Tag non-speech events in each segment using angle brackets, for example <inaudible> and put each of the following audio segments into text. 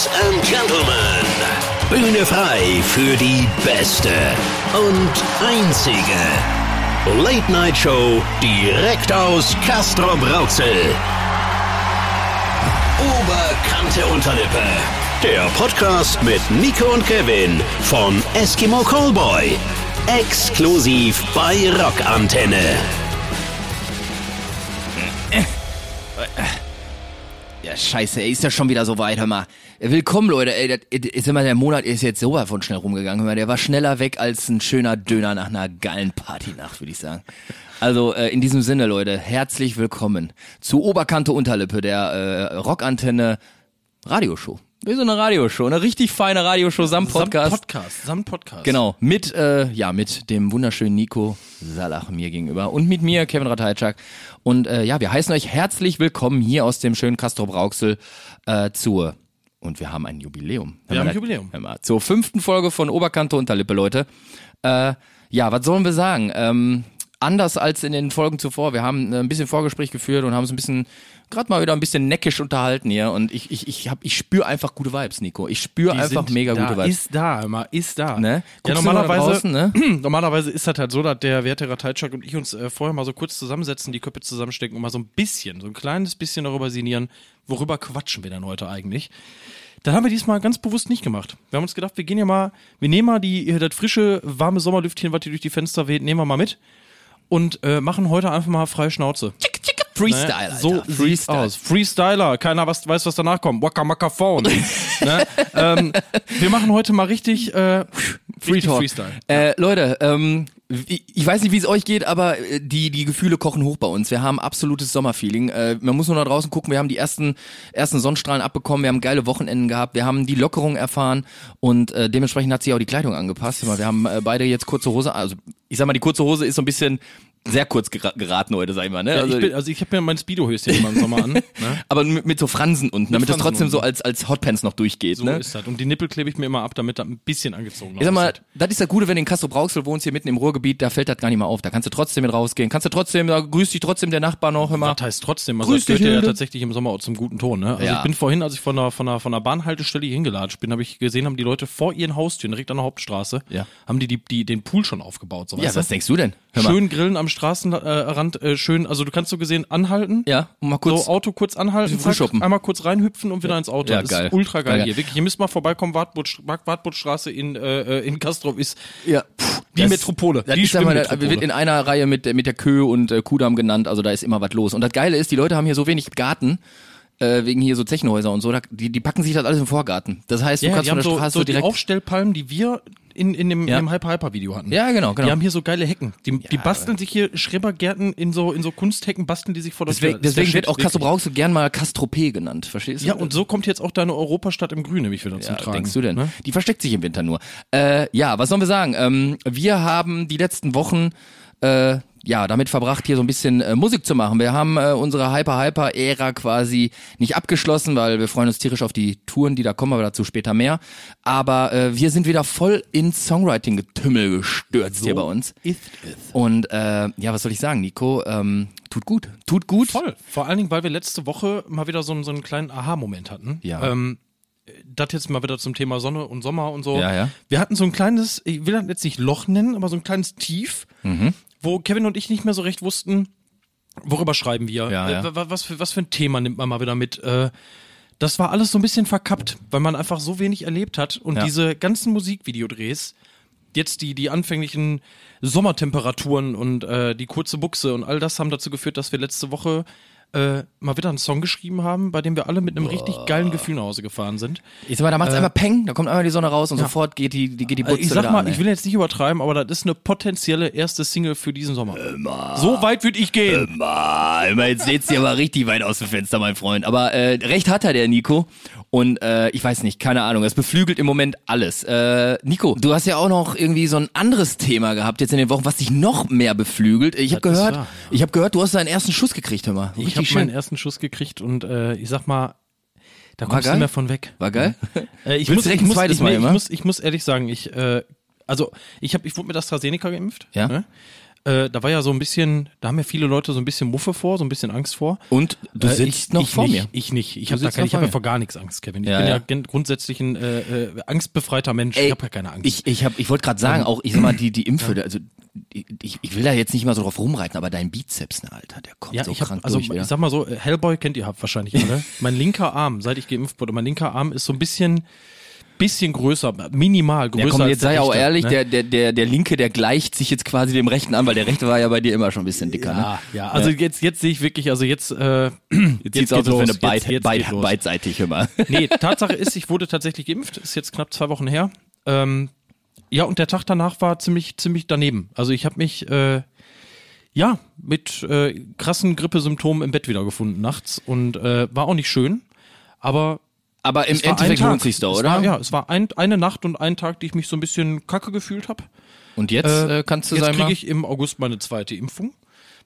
Ladies and Gentlemen, Bühne frei für die beste und einzige Late Night Show direkt aus Castro Brauxel. Oberkante Unterlippe. Der Podcast mit Nico und Kevin von Eskimo Callboy. Exklusiv bei Rockantenne. Ja, scheiße, ey, ist ja schon wieder so weit, hör mal. Willkommen, Leute, ey, das, ist immer der Monat ist jetzt so von schnell rumgegangen, mal, der war schneller weg als ein schöner Döner nach einer geilen Partynacht, würde ich sagen. Also, äh, in diesem Sinne, Leute, herzlich willkommen zu Oberkante Unterlippe, der äh, Rockantenne Radioshow. Wie so eine Radioshow, eine richtig feine Radioshow samt Podcast. Samt Podcast, samt Podcast. Genau, mit, äh, ja, mit dem wunderschönen Nico Salach mir gegenüber und mit mir, Kevin Ratajczak. Und äh, ja, wir heißen euch herzlich willkommen hier aus dem schönen Castro Brauxel äh, zur, und wir haben ein Jubiläum. Wir haben ein Jubiläum. Zur fünften Folge von Oberkante Unterlippe, Leute. Äh, ja, was sollen wir sagen? Ähm, anders als in den Folgen zuvor. Wir haben äh, ein bisschen Vorgespräch geführt und haben uns ein bisschen, gerade mal wieder ein bisschen neckisch unterhalten hier. Und ich, ich, ich, hab, ich spüre einfach gute Vibes, Nico. Ich spüre einfach mega da, gute Vibes. Ist da, immer, ist da. Ne? Ja, normalerweise, draußen, ne? <clears throat> normalerweise ist das halt so, dass der Werte Ratajczak und ich uns äh, vorher mal so kurz zusammensetzen, die Köpfe zusammenstecken und mal so ein bisschen, so ein kleines bisschen darüber sinnieren, worüber quatschen wir denn heute eigentlich. Das haben wir diesmal ganz bewusst nicht gemacht. Wir haben uns gedacht, wir gehen ja mal, wir nehmen mal die, das frische, warme Sommerlüftchen, was hier durch die Fenster weht, nehmen wir mal mit und äh, machen heute einfach mal freie Schnauze. Freestyle, Ne? Alter. So Freestyle. aus. Freestyler. Keiner was, weiß, was danach kommt. Waka Maka Phone. <laughs> ne? ähm, wir machen heute mal richtig, äh, Free Talk. Freestyle. Äh, Leute, ähm, ich ich weiß nicht, wie es euch geht, aber äh, die, die Gefühle kochen hoch bei uns. Wir haben absolutes Sommerfeeling. Äh, man muss nur nach draußen gucken. Wir haben die ersten, ersten Sonnenstrahlen abbekommen. Wir haben geile Wochenenden gehabt. Wir haben die Lockerung erfahren und äh, dementsprechend hat sich auch die Kleidung angepasst. Wir haben äh, beide jetzt kurze Hose. Also ich sag mal, die kurze Hose ist so ein bisschen sehr kurz gera- geraten heute, sag ich mal. Ne? Ja, also, ich bin, also ich habe mir mein Speedo-Höschen immer im Sommer an. <laughs> Ne? aber mit, mit so Fransen unten, damit das Fransen trotzdem so unten. als, als Hotpants noch durchgeht. So ne? ist das. Und die Nippel klebe ich mir immer ab, damit das ein bisschen angezogen Ich sag mal, aussieht. das ist das Gute, wenn du in Castro Brauxel wohnst, hier mitten im Ruhrgebiet, da fällt das gar nicht mehr auf. Da kannst du trotzdem mit rausgehen. Kannst du trotzdem, da grüßt dich trotzdem der Nachbar noch immer. Das heißt trotzdem, also Grüß das gehört dich, ja tatsächlich im Sommer auch zum guten Ton. Ne? Also Ja. ich bin vorhin, als ich von der, von der, von der Bahnhaltestelle hier hingelatscht bin, habe ich gesehen, haben die Leute vor ihren Haustüren, direkt an der Hauptstraße, Ja. haben die, die, die den Pool schon aufgebaut. So, Ja, was denkst du denn? Schön grillen am Straßenrand, äh, schön, also du kannst so gesehen anhalten. Ja, und mal kurz. so Auto kurz anhalten, frühschoppen. einmal kurz reinhüpfen und wieder ins Auto. Ja, das geil. ist ultra geil Geil. hier. Wirklich, ihr müsst mal vorbeikommen, Wartburg, Wartburgstraße in, äh, in Castrop ist ja. die Das- Metropole. Das die ist, sag mal, das Schwimmmetropole. wird in einer Reihe mit, mit der Kö und äh, Kudamm genannt, also da ist immer was los. Und das Geile ist, die Leute haben hier so wenig Garten, äh, wegen hier so Technohäuser und so, da, die, die packen sich das alles im Vorgarten. Das heißt, du ja, kannst die von der so, Straße so die direkt... Aufstellpalmen, die wir in, in dem, Ja. in dem Hyper-Hyper-Video hatten. Ja, genau, genau. Die haben hier so geile Hecken. Die, die basteln sich hier Schrebergärten in so, in so Kunsthecken, basteln die sich vor der deswegen Tür. Das deswegen wird auch Castro wirklich. Brauxel gern mal Castropé genannt, verstehst du? Ja, und so kommt jetzt auch deine Europastadt im Grün nämlich wieder zum Ja, Tragen. denkst du denn? Ne? Die versteckt sich im Winter nur. Äh, ja, was sollen wir sagen? Ähm, wir haben die letzten Wochen äh, ja damit verbracht, hier so ein bisschen äh, Musik zu machen. Wir haben äh, unsere Hyper-Hyper-Ära quasi nicht abgeschlossen, weil wir freuen uns tierisch auf die Touren, die da kommen, aber dazu später mehr. Aber äh, wir sind wieder voll ins Songwriting-Getümmel gestürzt hier bei uns. Ist es. Und äh, ja, was soll ich sagen, Nico? Ähm, tut gut. Tut gut. Voll. Vor allen Dingen, weil wir letzte Woche mal wieder so, einen- so einen kleinen Aha-Moment hatten. Ja. Ähm, das jetzt mal wieder zum Thema Sonne und Sommer und so. Ja, ja. Wir hatten so ein kleines, ich will das jetzt nicht Loch nennen, aber so ein kleines Tief, Mhm. Wo Kevin und ich nicht mehr so recht wussten, worüber schreiben wir, Ja, äh, ja. wa- was, für, was für ein Thema nimmt man mal wieder mit. Äh, das war alles so ein bisschen verkappt, weil man einfach so wenig erlebt hat und Ja. diese ganzen Musikvideodrehs, jetzt die, die anfänglichen Sommertemperaturen und äh, die kurze Buchse und all das haben dazu geführt, dass wir letzte Woche äh, mal wieder einen Song geschrieben haben, bei dem wir alle mit einem richtig geilen Gefühl nach Hause gefahren sind. Ich sag mal, da macht's einmal Peng, da kommt einmal die Sonne raus und Ja. sofort geht die, die, geht die Also Butze ich sag mal, an, ich will jetzt nicht übertreiben, aber das ist eine potenzielle erste Single für diesen Sommer. So weit würde ich gehen. Ma, immer jetzt seht's dir aber richtig weit aus dem Fenster, mein Freund. Aber äh, recht hat er, der Nico. Und äh, ich weiß nicht, keine Ahnung, es beflügelt im Moment alles. Äh, Nico, du hast ja auch noch irgendwie so ein anderes Thema gehabt jetzt in den Wochen, was dich noch mehr beflügelt. Ich habe gehört, wahr. ich habe gehört, du hast deinen ersten Schuss gekriegt, hör mal. Ich Richtig habe schön. meinen ersten Schuss gekriegt und äh, ich sag mal, da kommst du nicht mehr von weg. War geil? <laughs> Äh, ich muss, ich muss, ich, ich muss, ich muss ehrlich sagen, ich, äh, also ich habe, ich wurde mit AstraZeneca geimpft. Ja. Ne? Äh, da war ja so ein bisschen, da haben ja viele Leute so ein bisschen Muffe vor, so ein bisschen Angst vor. Und du Äh, sitzt ich, noch ich vor nicht, mir. Ich nicht. Ich habe habe ja vor gar nichts Angst, Kevin. Ich Ja, bin ja, ja. grundsätzlich ein äh, äh, angstbefreiter Mensch. Ey, ich habe ja keine Angst. Ich, ich, hab, ich wollte gerade sagen, auch, ich sag mal, die, die <clears throat> Impfe, also ich, ich will da jetzt nicht immer so drauf rumreiten, aber dein Bizeps, ne, Alter, der kommt ja, so ich hab, krank also durch wieder. ich sag mal so, Hellboy kennt ihr habt wahrscheinlich alle. <laughs> mein linker Arm, seit ich geimpft wurde, mein linker Arm ist so ein bisschen, bisschen größer, minimal größer. Ja, komm, jetzt sei auch rechte, ehrlich, ne? der, der, der, der Linke, der gleicht sich jetzt quasi dem Rechten an, weil der Rechte war ja bei dir immer schon ein bisschen dicker, ne? Ja, ja, also jetzt, jetzt sehe ich wirklich, also jetzt, äh, jetzt, Jetzt sieht's aus, als wenn jetzt- beid, jetzt beid, beidseitig immer. <laughs> Nee, Tatsache ist, ich wurde tatsächlich geimpft, ist jetzt knapp zwei Wochen her. Ähm, ja, und der Tag danach war ziemlich, ziemlich daneben. Also ich habe mich, äh, ja, mit äh, krassen Grippesymptomen im Bett wiedergefunden nachts und äh, war auch nicht schön, aber Aber im Endeffekt lohnt sich's Es oder? War, ja, es war ein, eine Nacht und ein Tag, die ich mich so ein bisschen kacke gefühlt habe. Und jetzt äh, kannst du Jetzt sagen, kriege mal, ich im August meine zweite Impfung.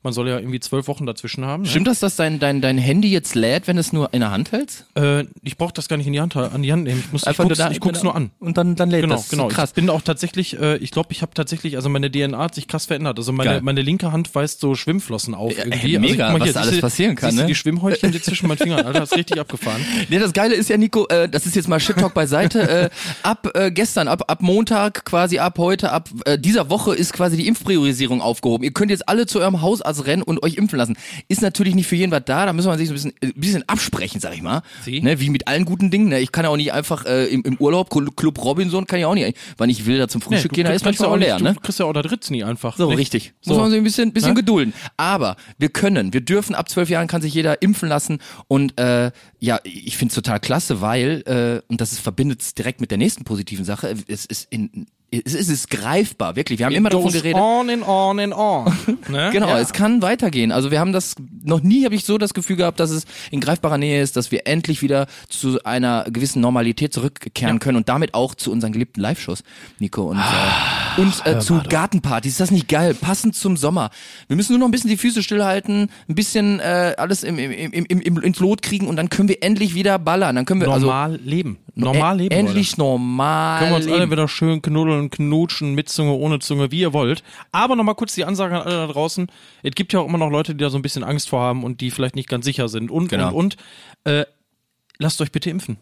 Man soll ja irgendwie zwölf Wochen dazwischen haben. ne? stimmt das, dass dein, dein, dein Handy jetzt lädt, wenn es nur in der Hand hältst? Äh, ich brauche das gar nicht in die Hand, an die Hand nehmen. Ich, muss, ich Einfach guck's, nur da- ich guck's nur an. Und dann, dann lädt Genau, das. genau. Krass. Ich bin auch tatsächlich, äh, ich glaube, ich habe tatsächlich, also meine DNA hat sich krass verändert. Also meine, Geil. meine linke Hand weist so Schwimmflossen auf Ja, irgendwie. ey, mega, also, guck was da alles passieren kann, siehst ne? die Schwimmhäutchen die <laughs> zwischen meinen Fingern, Alter, ist richtig abgefahren. Nee, das Geile ist ja, Nico, äh, das ist jetzt mal Shit Talk beiseite. äh, ab äh, gestern, ab, ab Montag, quasi ab heute, ab äh, dieser Woche ist quasi die Impfpriorisierung aufgehoben. Ihr könnt jetzt alle zu eurem Hausarzt rennen und euch impfen lassen. Ist natürlich nicht für jeden was da, da müssen wir sich so ein bisschen, äh, ein bisschen absprechen, sag ich mal. Sie? Ne, wie mit allen guten Dingen. Ne? Ich kann ja auch nicht einfach äh, im, im Urlaub, Club Robinson, kann ich auch nicht, wann ich will, da zum Frühstück du gehen, da ist manchmal auch leer, nicht, ne? Du kriegst ja auch da Dritz nie einfach. So, nicht? richtig. So. Muss man sich ein bisschen, bisschen Ne? gedulden. Aber wir können, wir dürfen, ab zwölf Jahren kann sich jeder impfen lassen. Und äh, ja, ich finde es total klasse, weil, äh, und das ist, verbindet es direkt mit der nächsten positiven Sache, es ist in es ist, es ist greifbar, wirklich. Wir haben immer davon geredet. On and on and on. <laughs> ne? Genau, ja. es kann weitergehen. Also wir haben das noch nie habe ich so das Gefühl gehabt, dass es in greifbarer Nähe ist, dass wir endlich wieder zu einer gewissen Normalität zurückkehren können und damit auch zu unseren geliebten Live-Shows, Nico und äh, und äh, zu Gartenpartys. Ist das nicht geil? Passend zum Sommer. Wir müssen nur noch ein bisschen die Füße stillhalten, ein bisschen äh, alles im, im, im, im, im, ins Lot kriegen und dann können wir endlich wieder ballern. Dann können wir Normal leben. also Normal e- leben. endlich Leute. normal Können wir uns alle leben. wieder schön knuddeln, knutschen, mit Zunge, ohne Zunge, wie ihr wollt. Aber nochmal kurz die Ansage an alle da draußen. Es gibt ja auch immer noch Leute, die da so ein bisschen Angst vor haben und die vielleicht nicht ganz sicher sind. Und, Genau. und, und. Äh, lasst euch bitte impfen.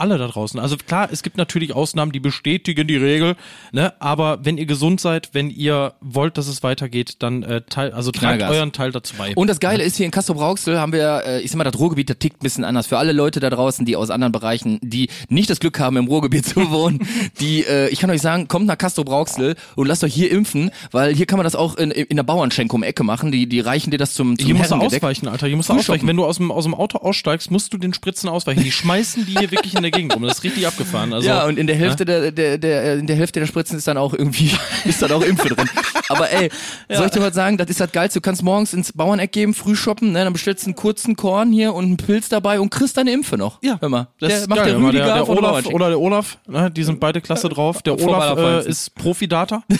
Alle da draußen. Also klar, es gibt natürlich Ausnahmen, die bestätigen die Regel, ne? Aber wenn ihr gesund seid, wenn ihr wollt, dass es weitergeht, dann äh, teil, also tragt Knallgas. euren Teil dazu bei. Und das Geile ist, hier in Castro Brauxel haben wir, äh, ich sag mal, das Ruhrgebiet, das tickt ein bisschen anders. Für alle Leute da draußen, die aus anderen Bereichen, die nicht das Glück haben, im Ruhrgebiet zu <laughs> wohnen, die, äh, ich kann euch sagen, kommt nach Castro Brauxel und lasst euch hier impfen, weil hier kann man das auch in, in der Bauernschenke um Ecke machen. Die, die reichen dir das zum, zum Hier musst du ausweichen, Alter. Hier musst du ausweichen. Wenn du aus dem, aus dem Auto aussteigst, musst du den Spritzen ausweichen. Die schmeißen die hier wirklich in <laughs> der Gegend rum. Das ist richtig abgefahren. Also, ja, und in der Hälfte der, der, der, in der Hälfte der Spritzen ist dann auch irgendwie, <laughs> ist dann auch Impfe drin. Aber ey, soll ich dir was sagen, das ist das Geilste. Du kannst morgens ins Bauerneck geben, früh shoppen, ne, dann bestellst du einen kurzen Korn hier und einen Pilz dabei und kriegst deine Impfe noch. Ja, Hör mal. das der macht geil, der. Rüdiger der, der Olaf oder der Olaf, ne, die sind beide klasse drauf. Der Olaf äh, ist Profidata. <laughs>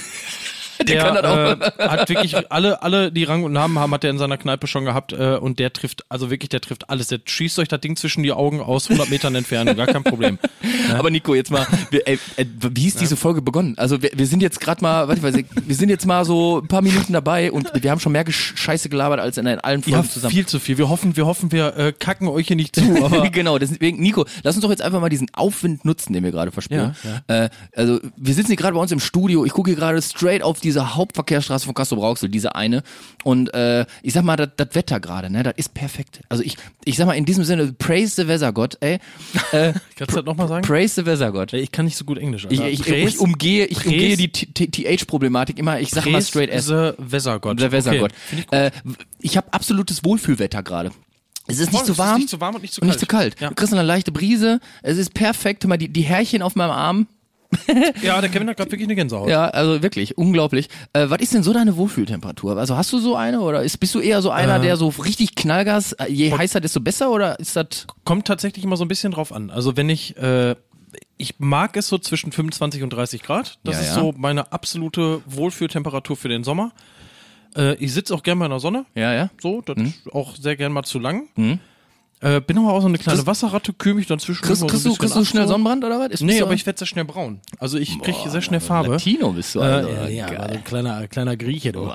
<laughs> Der kann das auch. Äh, hat wirklich alle, alle, die Rang und Namen haben, hat er in seiner Kneipe schon gehabt äh, und der trifft, also wirklich, der trifft alles. Der schießt euch das Ding zwischen die Augen aus 100 Metern Entfernung, gar kein Problem. <laughs> Aber Nico, jetzt mal, wir, ey, ey, wie ist diese Folge begonnen? Also wir, wir sind jetzt gerade mal, warte, warte, wir sind jetzt mal so ein paar Minuten dabei und wir haben schon mehr Scheiße gelabert als in allen Folgen Ja, zusammen. viel zu viel. Wir hoffen, wir hoffen, wir äh, kacken euch hier nicht zu, <laughs> aber genau, deswegen, Nico, lass uns doch jetzt einfach mal diesen Aufwind nutzen, den wir gerade verspüren. Äh, also, wir sitzen hier gerade bei uns im Studio. Ich gucke hier gerade straight auf diese Hauptverkehrsstraße von Castro Brauxel, diese eine. Und äh, ich sag mal, das Wetter gerade, ne, das ist perfekt. Also ich, ich sag mal in diesem Sinne, praise the Weathergott, ey. <laughs> Äh, kannst du das nochmal sagen? praise the Weathergott. Ich kann nicht so gut Englisch. Ich, ich, Praise- ich umgehe, ich Praise- umgehe die TH-Problematik immer. Ich sag mal straight S. The Weathergott. Der Weathergott. Okay. Ich. Äh, ich habe absolutes Wohlfühlwetter gerade. Es ist nicht Voll, zu es ist warm. nicht zu warm und nicht zu und nicht zu kalt. kalt. Ja. Du kriegst eine leichte Brise. Es ist perfekt. Mal, die, die Härchen auf meinem Arm. <laughs> Ja, der Kevin hat gerade wirklich eine Gänsehaut. Ja, also wirklich, unglaublich. Äh, was ist denn so deine Wohlfühltemperatur? Also hast du so eine oder ist, bist du eher so einer, Äh. der so richtig Knallgas, äh, je heißer, desto besser oder ist das... Kommt tatsächlich immer so ein bisschen drauf an. Also wenn ich, äh, ich mag es so zwischen 25 und 30 Grad. Das Ja, ist ja. so meine absolute Wohlfühltemperatur für den Sommer. Äh, ich sitze auch gerne mal in der Sonne. Ja, ja. So, das ist auch sehr gern mal zu lang. Mhm. Äh, bin aber auch so eine kleine Wasserratte, kühl mich dann zwischen Kriegst, du, kriegst du schnell Sonnenbrand oder was? Ist- Nee, aber ich werde sehr schnell braun. Also ich kriege sehr schnell Farbe. Latino bist du, also. Äh, ja, ein kleiner, kleiner Grieche, du. Am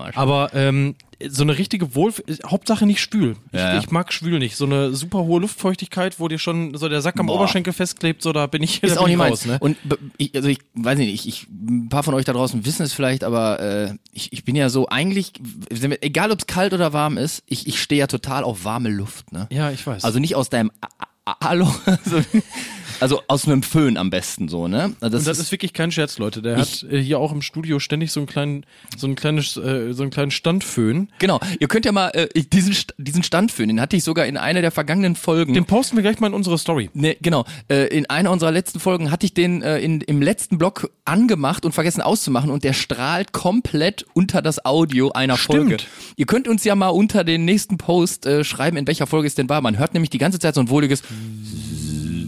Arsch. Aber ähm, so eine richtige Wohl... Hauptsache nicht schwül. Ich, Ja, ja. ich mag schwül nicht. So eine super hohe Luftfeuchtigkeit, wo dir schon so der Sack am Boah. Oberschenkel festklebt, so da bin ich, <laughs> Ist auch nicht raus, ne? Und ich, also ich weiß nicht, ich, ich, ein paar von euch da draußen wissen es vielleicht, aber äh, ich, ich bin ja so eigentlich, egal ob es kalt oder warm ist, ich, ich stehe ja total auf warme Luft. Ne? Ja, ich weiß. Also nicht aus deinem A- A- Hallo, <laughs> also, also aus einem Föhn am besten so, ne? Also Und das ist wirklich kein Scherz, Leute. Der hat äh, hier auch im Studio ständig so einen kleinen, so ein kleines, äh, so einen kleinen Standföhn. Genau, ihr könnt ja mal äh, diesen, diesen Standföhn, den hatte ich sogar in einer der vergangenen Folgen. Den posten wir gleich mal in unsere Story. Ne, genau. Äh, in einer unserer letzten Folgen hatte ich den äh, in, im letzten Block angemacht und vergessen auszumachen und der strahlt komplett unter das Audio einer Stimmt. Folge. Ihr könnt uns ja mal unter den nächsten Post äh, schreiben, in welcher Folge es denn war. Man hört nämlich die ganze Zeit so ein wohliges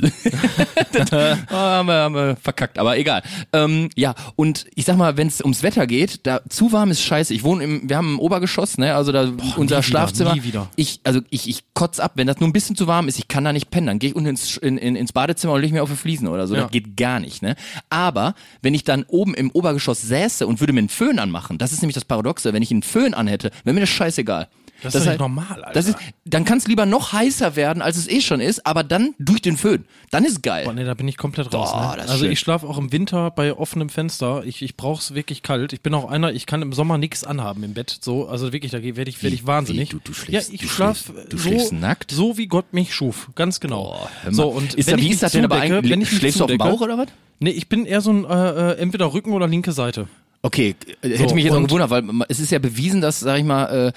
<laughs> Ah, <laughs> haben, wir, haben wir verkackt, aber egal. Ähm, ja, und ich sag mal, wenn es ums Wetter geht, da zu warm ist scheiße. Ich wohne im, wir haben ein Obergeschoss, ne, also da unser wieder, Schlafzimmer. nie wieder. Ich, also ich, ich kotz ab, wenn das nur ein bisschen zu warm ist, ich kann da nicht pennen. Dann gehe ich unten ins, in, in, ins Badezimmer und leg mir auf die Fliesen oder so. Ja. Das geht gar nicht, ne? Aber wenn ich dann oben im Obergeschoss säße und würde mir einen Föhn anmachen, das ist nämlich das Paradoxe, wenn ich einen Föhn anhätte, wäre mir das scheißegal. Das ist doch nicht normal, Alter. Das ist, dann kann es lieber noch heißer werden, als es eh schon ist, aber dann durch den Föhn. Dann ist geil. Boah, nee, da bin ich komplett raus. Boah, ne? das ist Also schön. ich schlafe auch im Winter bei offenem Fenster. Ich, ich brauch's wirklich kalt. Ich bin auch einer, ich kann im Sommer nichts anhaben im Bett. So, also wirklich, da werde ich, werd ich wahnsinnig. wie? Du- du schläfst- ja, ich du schlaf schläfst- du so, nackt? so wie Gott mich schuf. Ganz genau. Boah, so, und ist, wenn da, wie ist das denn aber eigentlich? wenn ich Schläfst du auf dem Bauch oder was? Nee, ich bin eher so ein äh, äh, entweder Rücken oder linke Seite. Okay, äh, hätte So, mich jetzt auch und- gewundert, weil es ist ja bewiesen, dass, sag ich mal, äh,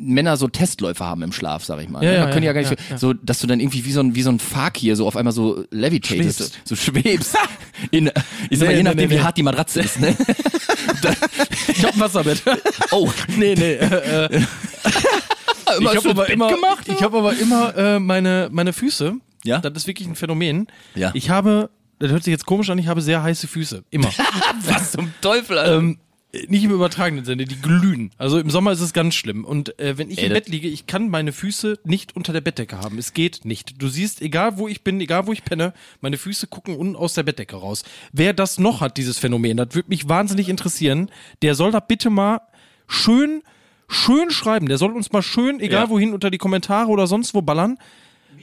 Männer so Testläufe haben im Schlaf, sag ich mal. Ja, ne? ja, können ja ja, gar nicht, ja, so, dass du dann irgendwie wie so ein, wie so ein Fakir so auf einmal so levitatest, Schwebst. so schwebst. <laughs> In, ich sag mal, Nee, je nee, nachdem, nee, wie hart die Matratze ist, ne? <laughs> Ich hab ein Wasserbett. <laughs> Oh, nee, nee. Äh, äh, ich habe aber immer, gemacht. ich habe aber immer äh, meine meine Füße. Ja? Das ist wirklich ein Phänomen. Ja. Ich habe, das hört sich jetzt komisch an, ich habe sehr heiße Füße. Immer. <laughs> Was zum Teufel, Alter. ähm, nicht im übertragenen Sinne, die glühen. Also im Sommer ist es ganz schlimm. Und äh, wenn ich Ey, im Bett liege, ich kann meine Füße nicht unter der Bettdecke haben. Es geht nicht. Du siehst, egal wo ich bin, egal wo ich penne, meine Füße gucken unten aus der Bettdecke raus. Wer das noch hat, dieses Phänomen, das würde mich wahnsinnig interessieren. Der soll da bitte mal schön, schön schreiben. Der soll uns mal schön, egal Ja. wohin, unter die Kommentare oder sonst wo ballern.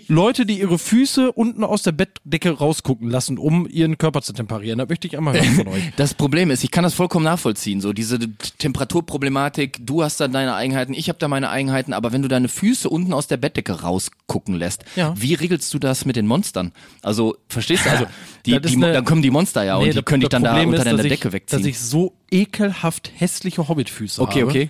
Leute, die ihre Füße unten aus der Bettdecke rausgucken lassen, um ihren Körper zu temperieren. Da möchte ich einmal hören von euch. <laughs> Das Problem ist, ich kann das vollkommen nachvollziehen, so diese Temperaturproblematik, du hast da deine Eigenheiten, ich habe da meine Eigenheiten, aber wenn du deine Füße unten aus der Bettdecke rausgucken lässt, Ja. wie regelst du das mit den Monstern? Also, verstehst du, also <laughs> die, die, eine- dann kommen die Monster ja und Nee, die das- können dich dann da Problem unter ist, deiner Decke ich, wegziehen. Dass ich so ekelhaft hässliche Hobbitfüße okay, habe. okay.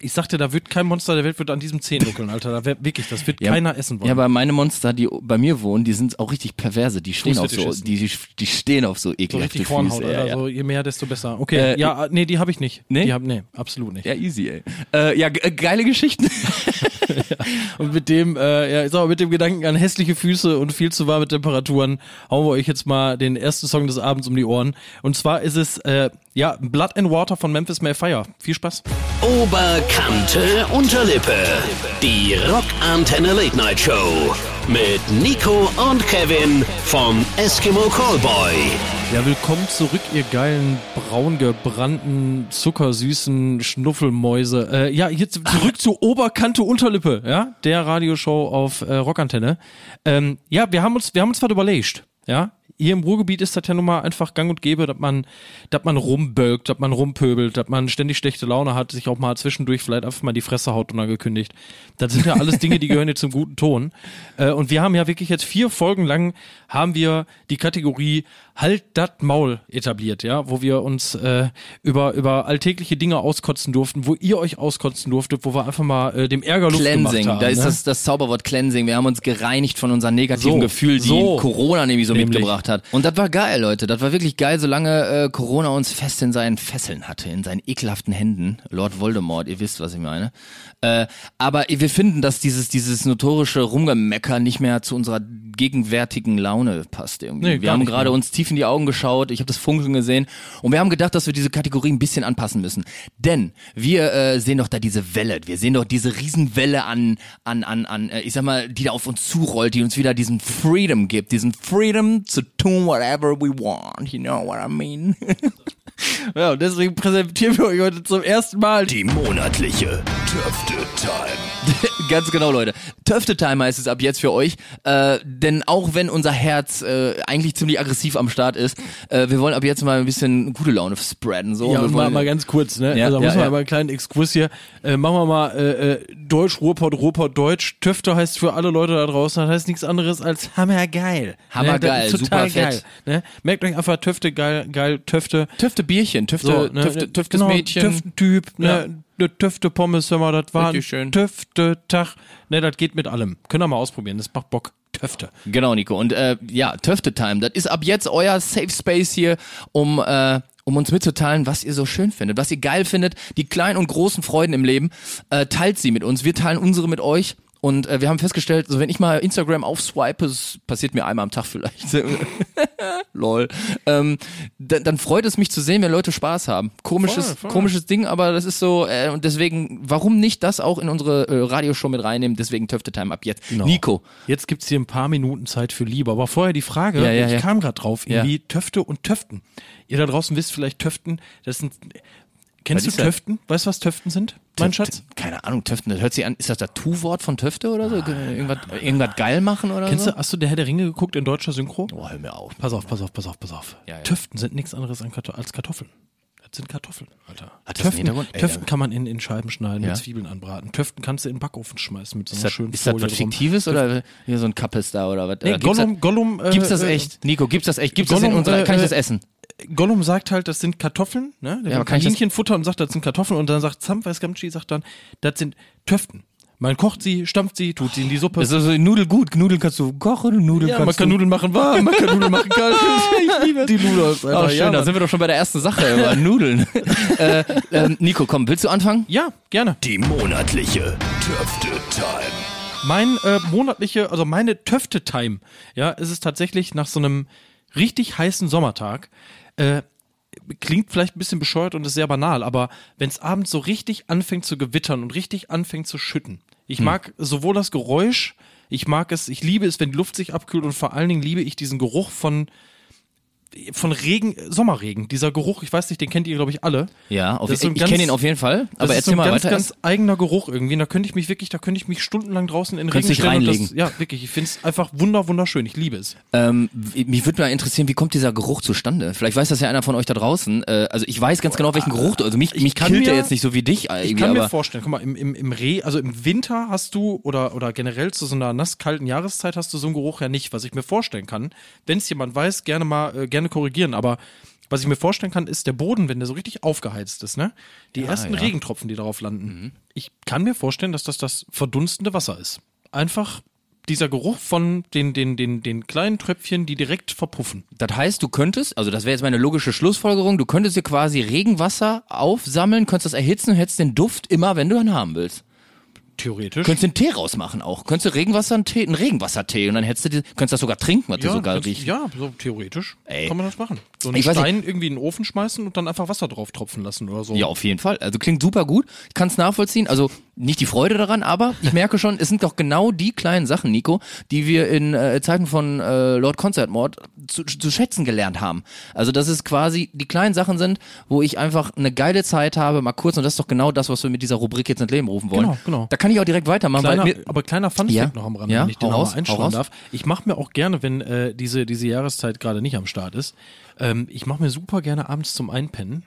Ich sagte, da wird kein Monster der Welt wird an diesem Zehen nuckeln, Alter. Da wird wirklich, das wird Ja, keiner essen wollen. Ja, aber meine Monster, die bei mir wohnen, die sind auch richtig perverse. Die stehen auf so, die, die, die stehen auf so so ekelhafte richtig Hornhaut, Füße. Ja, ja. So, je mehr, desto besser. Okay, Äh, ja, nee, die habe ich nicht. Nee? Die hab, nee, absolut nicht. ja, easy, ey. Äh, ja, äh, geile Geschichten. <laughs> <laughs> Und mit dem, äh, ja, ich sag mal, mit dem Gedanken an hässliche Füße und viel zu warme Temperaturen hauen wir euch jetzt mal den ersten Song des Abends um die Ohren. Und zwar ist es, äh, ja, Blood and Water von Memphis May Fire. Viel Spaß. Oberkante Unterlippe. Die Rockantenne Late Night Show. Mit Nico und Kevin vom Eskimo Callboy. Ja, willkommen zurück, ihr geilen, braun gebrannten, zuckersüßen Schnuffelmäuse. Äh, ja, jetzt zurück zu Oberkante Unterlippe, ja, der Radioshow auf äh, Rockantenne. Ähm, ja, wir haben uns, wir haben uns was überlegt, ja. Hier im Ruhrgebiet ist das ja nun mal einfach gang und gäbe, dass man, dass man rumbölkt, dass man rumpöbelt, dass man ständig schlechte Laune hat, sich auch mal zwischendurch vielleicht einfach mal die Fresse haut unangekündigt. Das sind ja alles Dinge, die gehören jetzt zum guten Ton. Äh, und wir haben ja wirklich jetzt vier Folgen lang haben wir die Kategorie Halt dat Maul etabliert, ja, wo wir uns äh, über, über alltägliche Dinge auskotzen durften, wo ihr euch auskotzen durftet, wo wir einfach mal äh, dem Ärger Luft Cleansing, haben. da ist ne? das, das Zauberwort Cleansing. Wir haben uns gereinigt von unseren negativen So, Gefühlen, die so. Corona nämlich so Nämlich. mitgebracht hat. Und das war geil, Leute. Das war wirklich geil, solange äh, Corona uns fest in seinen Fesseln hatte, in seinen ekelhaften Händen. Lord Voldemort, ihr wisst, was ich meine. Äh, aber wir finden, dass dieses, dieses notorische Rumgemecker nicht mehr zu unserer gegenwärtigen Laune passt irgendwie. Nee, wir haben gerade uns tief in die Augen geschaut, ich habe das Funkeln gesehen und wir haben gedacht, dass wir diese Kategorie ein bisschen anpassen müssen. Denn wir äh, sehen doch da diese Welle, wir sehen doch diese Riesenwelle an, an, an, an, äh, ich sag mal, die da auf uns zurollt, die uns wieder diesen Freedom gibt, diesen Freedom to do whatever we want, you know what I mean? <laughs> ja, und deswegen präsentieren wir euch heute zum ersten Mal Die monatliche Töfte-Time. <laughs> Ganz genau, Leute. Töfte-Time heißt es ab jetzt für euch. Äh, denn auch wenn unser Herz äh, eigentlich ziemlich aggressiv am Start ist, äh, wir wollen ab jetzt mal ein bisschen gute Laune spreaden. So. Ja, wir und mal, wollen, mal ganz kurz, ne? Ja, also da ja, muss man ja. mal einen kleinen Exkurs hier. Äh, machen wir mal äh, äh, Deutsch, Ruhrpott, Ruhrpott, Deutsch. Töfte heißt für alle Leute da draußen, das heißt nichts anderes als hammergeil. Hammergeil, ne? Super geil. fett. Ne? Merkt euch einfach Töfte geil, geil, Töfte. Töfte Bierchen, Töfte, So, ne? Töfte, Töftes genau, Mädchen. Töftentyp, ne? Ja. Ne Töfte Pommes, wenn wir das. Richtig schön. Töfte Tag. Ne, das geht mit allem. Könnt ihr mal ausprobieren, das macht Bock. Töfte. Genau, Nico. Und äh, ja, Töfte-Time, das ist ab jetzt euer Safe Space hier, um, äh, um uns mitzuteilen, was ihr so schön findet, was ihr geil findet, die kleinen und großen Freuden im Leben. Äh, teilt sie mit uns, wir teilen unsere mit euch. Und äh, wir haben festgestellt, so wenn ich mal Instagram aufswipe, es passiert mir einmal am Tag vielleicht. <laughs> Lol. Ähm, dann, freut es mich zu sehen, wenn Leute Spaß haben. Komisches, Voll, voll. komisches Ding, aber das ist so, äh, und deswegen, warum nicht das auch in unsere äh, Radioshow mit reinnehmen? Deswegen Töfte Time ab jetzt. Genau. Nico, Jetzt gibt's hier ein paar Minuten Zeit für Liebe. Aber vorher die Frage, Ja, ja, ich ja. kam gerade drauf, irgendwie Töfte und Töften. Ihr da draußen wisst vielleicht Töften, das sind. Kennst Was du das? Töften? Weißt du, was Töften sind, mein Schatz? Keine Ahnung, Töften, das hört sich an, ist das das Tu-Wort von Töfte oder so? Irgendwas, irgendwas geil machen oder Kennst so? du, hast du der Herr der Ringe geguckt in deutscher Synchro? Oh, hör mir auf. Pass auf, pass auf, pass auf, pass auf. Ja, ja. Töften sind nichts anderes als Kartoffeln. Das sind Kartoffeln, Alter. Hat das Töften? Ey, Töften kann man in, in Scheiben schneiden, Ja. mit Zwiebeln anbraten. Töften kannst du in den Backofen schmeißen mit so Ist einer das, schönen ist das Folie was drum. Fiktives oder hier so ein Kappes da oder was? Nee, Äh, gibt's Gollum, das, Gollum, äh, gibt's das äh, echt? Nico, gibt's das echt? Gibt's das in Gollum, unserer, äh, kann ich äh, das essen? Gollum sagt halt, das sind Kartoffeln, ne? Der Ja, aber kann ich das- Kaninchenfutter und sagt, das sind Kartoffeln und dann sagt Zamweiß Gamschi, sagt dann, das sind Töften. Man kocht sie, stampft sie, tut sie in die Suppe. Das ist so Nudel gut. Nudeln kannst du kochen, Nudeln ja, kannst man kann du... Nudeln machen warm, man kann Nudeln machen kalt. <laughs> ich liebe die Nudeln. Oh, schön, da sind wir doch schon bei der ersten Sache, über <laughs> Nudeln. äh, ähm, Nico, komm, willst du anfangen? Ja, gerne. Die monatliche Töfte-Time. Mein äh, monatliche, also meine Töfte-Time, ja, ist es tatsächlich nach so einem richtig heißen Sommertag, äh, klingt vielleicht ein bisschen bescheuert und ist sehr banal, aber wenn es abends so richtig anfängt zu gewittern und richtig anfängt zu schütten. Ich mag sowohl das Geräusch, ich mag es, ich liebe es, wenn die Luft sich abkühlt und vor allen Dingen liebe ich diesen Geruch von von Regen, Sommerregen, dieser Geruch, ich weiß nicht, den kennt ihr, glaube ich, alle. Ja, auf, Das ist so ich ganz- kenne ihn auf jeden Fall, Das aber ist so erzähl ein mal ganz, weiter. ganz eigener Geruch irgendwie. Da könnte ich mich wirklich, da könnte ich mich stundenlang draußen in den Regen stellen. und reinlegen. Das, ja, wirklich. Ich finde es einfach wunder, wunderschön. Ich liebe es. Ähm, mich würde mal interessieren, wie kommt dieser Geruch zustande? Vielleicht weiß das ja einer von euch da draußen. Äh, also ich weiß ganz genau, welchen Geruch du, also mich, mich kann killt der mir- jetzt nicht so wie dich Ich kann mir vorstellen, guck mal, im, im, im Reh, also im Winter hast du oder, oder generell zu so einer nasskalten Jahreszeit hast du so einen Geruch ja nicht, was ich mir vorstellen kann. Wenn es jemand weiß, gerne mal, äh, gerne korrigieren, aber was ich mir vorstellen kann, ist der Boden, wenn der so richtig aufgeheizt ist, ne? Die ersten ja. Regentropfen, die darauf landen. Ich kann mir vorstellen, dass das das verdunstende Wasser ist. Einfach dieser Geruch von den, den, den, den kleinen Tröpfchen, die direkt verpuffen. das heißt, du könntest, also das wäre jetzt meine logische Schlussfolgerung, du könntest dir quasi Regenwasser aufsammeln, könntest das erhitzen und hättest den Duft immer, wenn du einen haben willst. Theoretisch. Könntest den Tee rausmachen auch. Könntest du Regenwasser, einen Tee, einen Regenwassertee und dann hättest du die, könntest das sogar trinken, was du sogar riecht. ja, so theoretisch Ey. kann man das machen. So einen Ich weiß Stein irgendwie in den Ofen schmeißen und dann einfach Wasser drauf tropfen lassen oder so. Ja, auf jeden Fall. Also klingt super gut. Ich kann es nachvollziehen. Also nicht die Freude daran, aber ich <laughs> merke schon, es sind doch genau die kleinen Sachen, Nico, die wir in äh, Zeiten von äh, Lord Concertmord zu, zu schätzen gelernt haben. Also dass es quasi die kleinen Sachen sind, wo ich einfach eine geile Zeit habe, mal kurz, und das ist doch genau das, was wir mit dieser Rubrik jetzt ins Leben rufen wollen. Genau, genau. Da kann ich auch direkt weitermachen, Kleiner, weil mir, aber kleiner Funfact Ja. noch am Rande, Ja, wenn ich den raus, mal raus. darf. Ich mache mir auch gerne, wenn äh, diese, diese Jahreszeit gerade nicht am Start ist, ähm, ich mache mir super gerne abends zum Einpennen,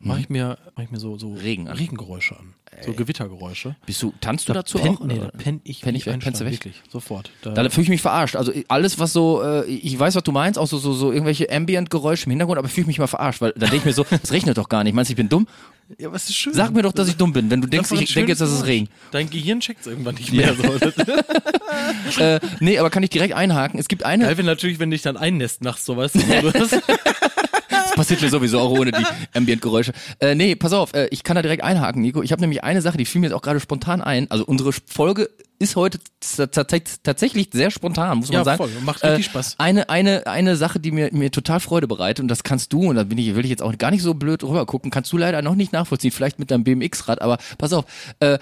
mache ich mir, mach ich mir so, so Regen an. Regengeräusche an. So Gewittergeräusche. bist du, tanzt du dazu penn, auch? nee, da penn ich Penn ich weg, pennst du weg? Wirklich, sofort. Da, Da fühle ich mich verarscht. Also alles, was so, äh, ich weiß, was du meinst, auch so, so, so irgendwelche Ambient-Geräusche im Hintergrund, aber fühle ich mich mal verarscht, weil da denke ich mir so, <laughs> es regnet doch gar nicht. Meinst du, ich bin dumm? ja, was ist schön. Sag mir doch, dass ich dumm bin, wenn du denkst, ich denke jetzt, dass es Regen. Dein Gehirn checkt es irgendwann nicht mehr. So. <laughs> Äh, nee, aber kann ich direkt einhaken. Es gibt eine, geil, wenn natürlich, wenn dich dann einnässt nachts, so weißt du. <laughs> das- passiert mir sowieso auch ohne die Ambient-Geräusche. Äh, nee, pass auf, äh, ich kann da direkt einhaken, Nico. Ich habe nämlich eine Sache, die fiel mir jetzt auch gerade spontan ein. Also unsere Folge ist heute tatsächlich sehr spontan, muss man ja, sagen. Voll. Macht richtig äh, Spaß. Eine, eine, eine Sache, die mir, mir total Freude bereitet, und das kannst du, und da bin ich, will ich jetzt auch gar nicht so blöd rüber gucken, kannst du leider noch nicht nachvollziehen, vielleicht mit deinem BMX-Rad, aber pass auf, äh,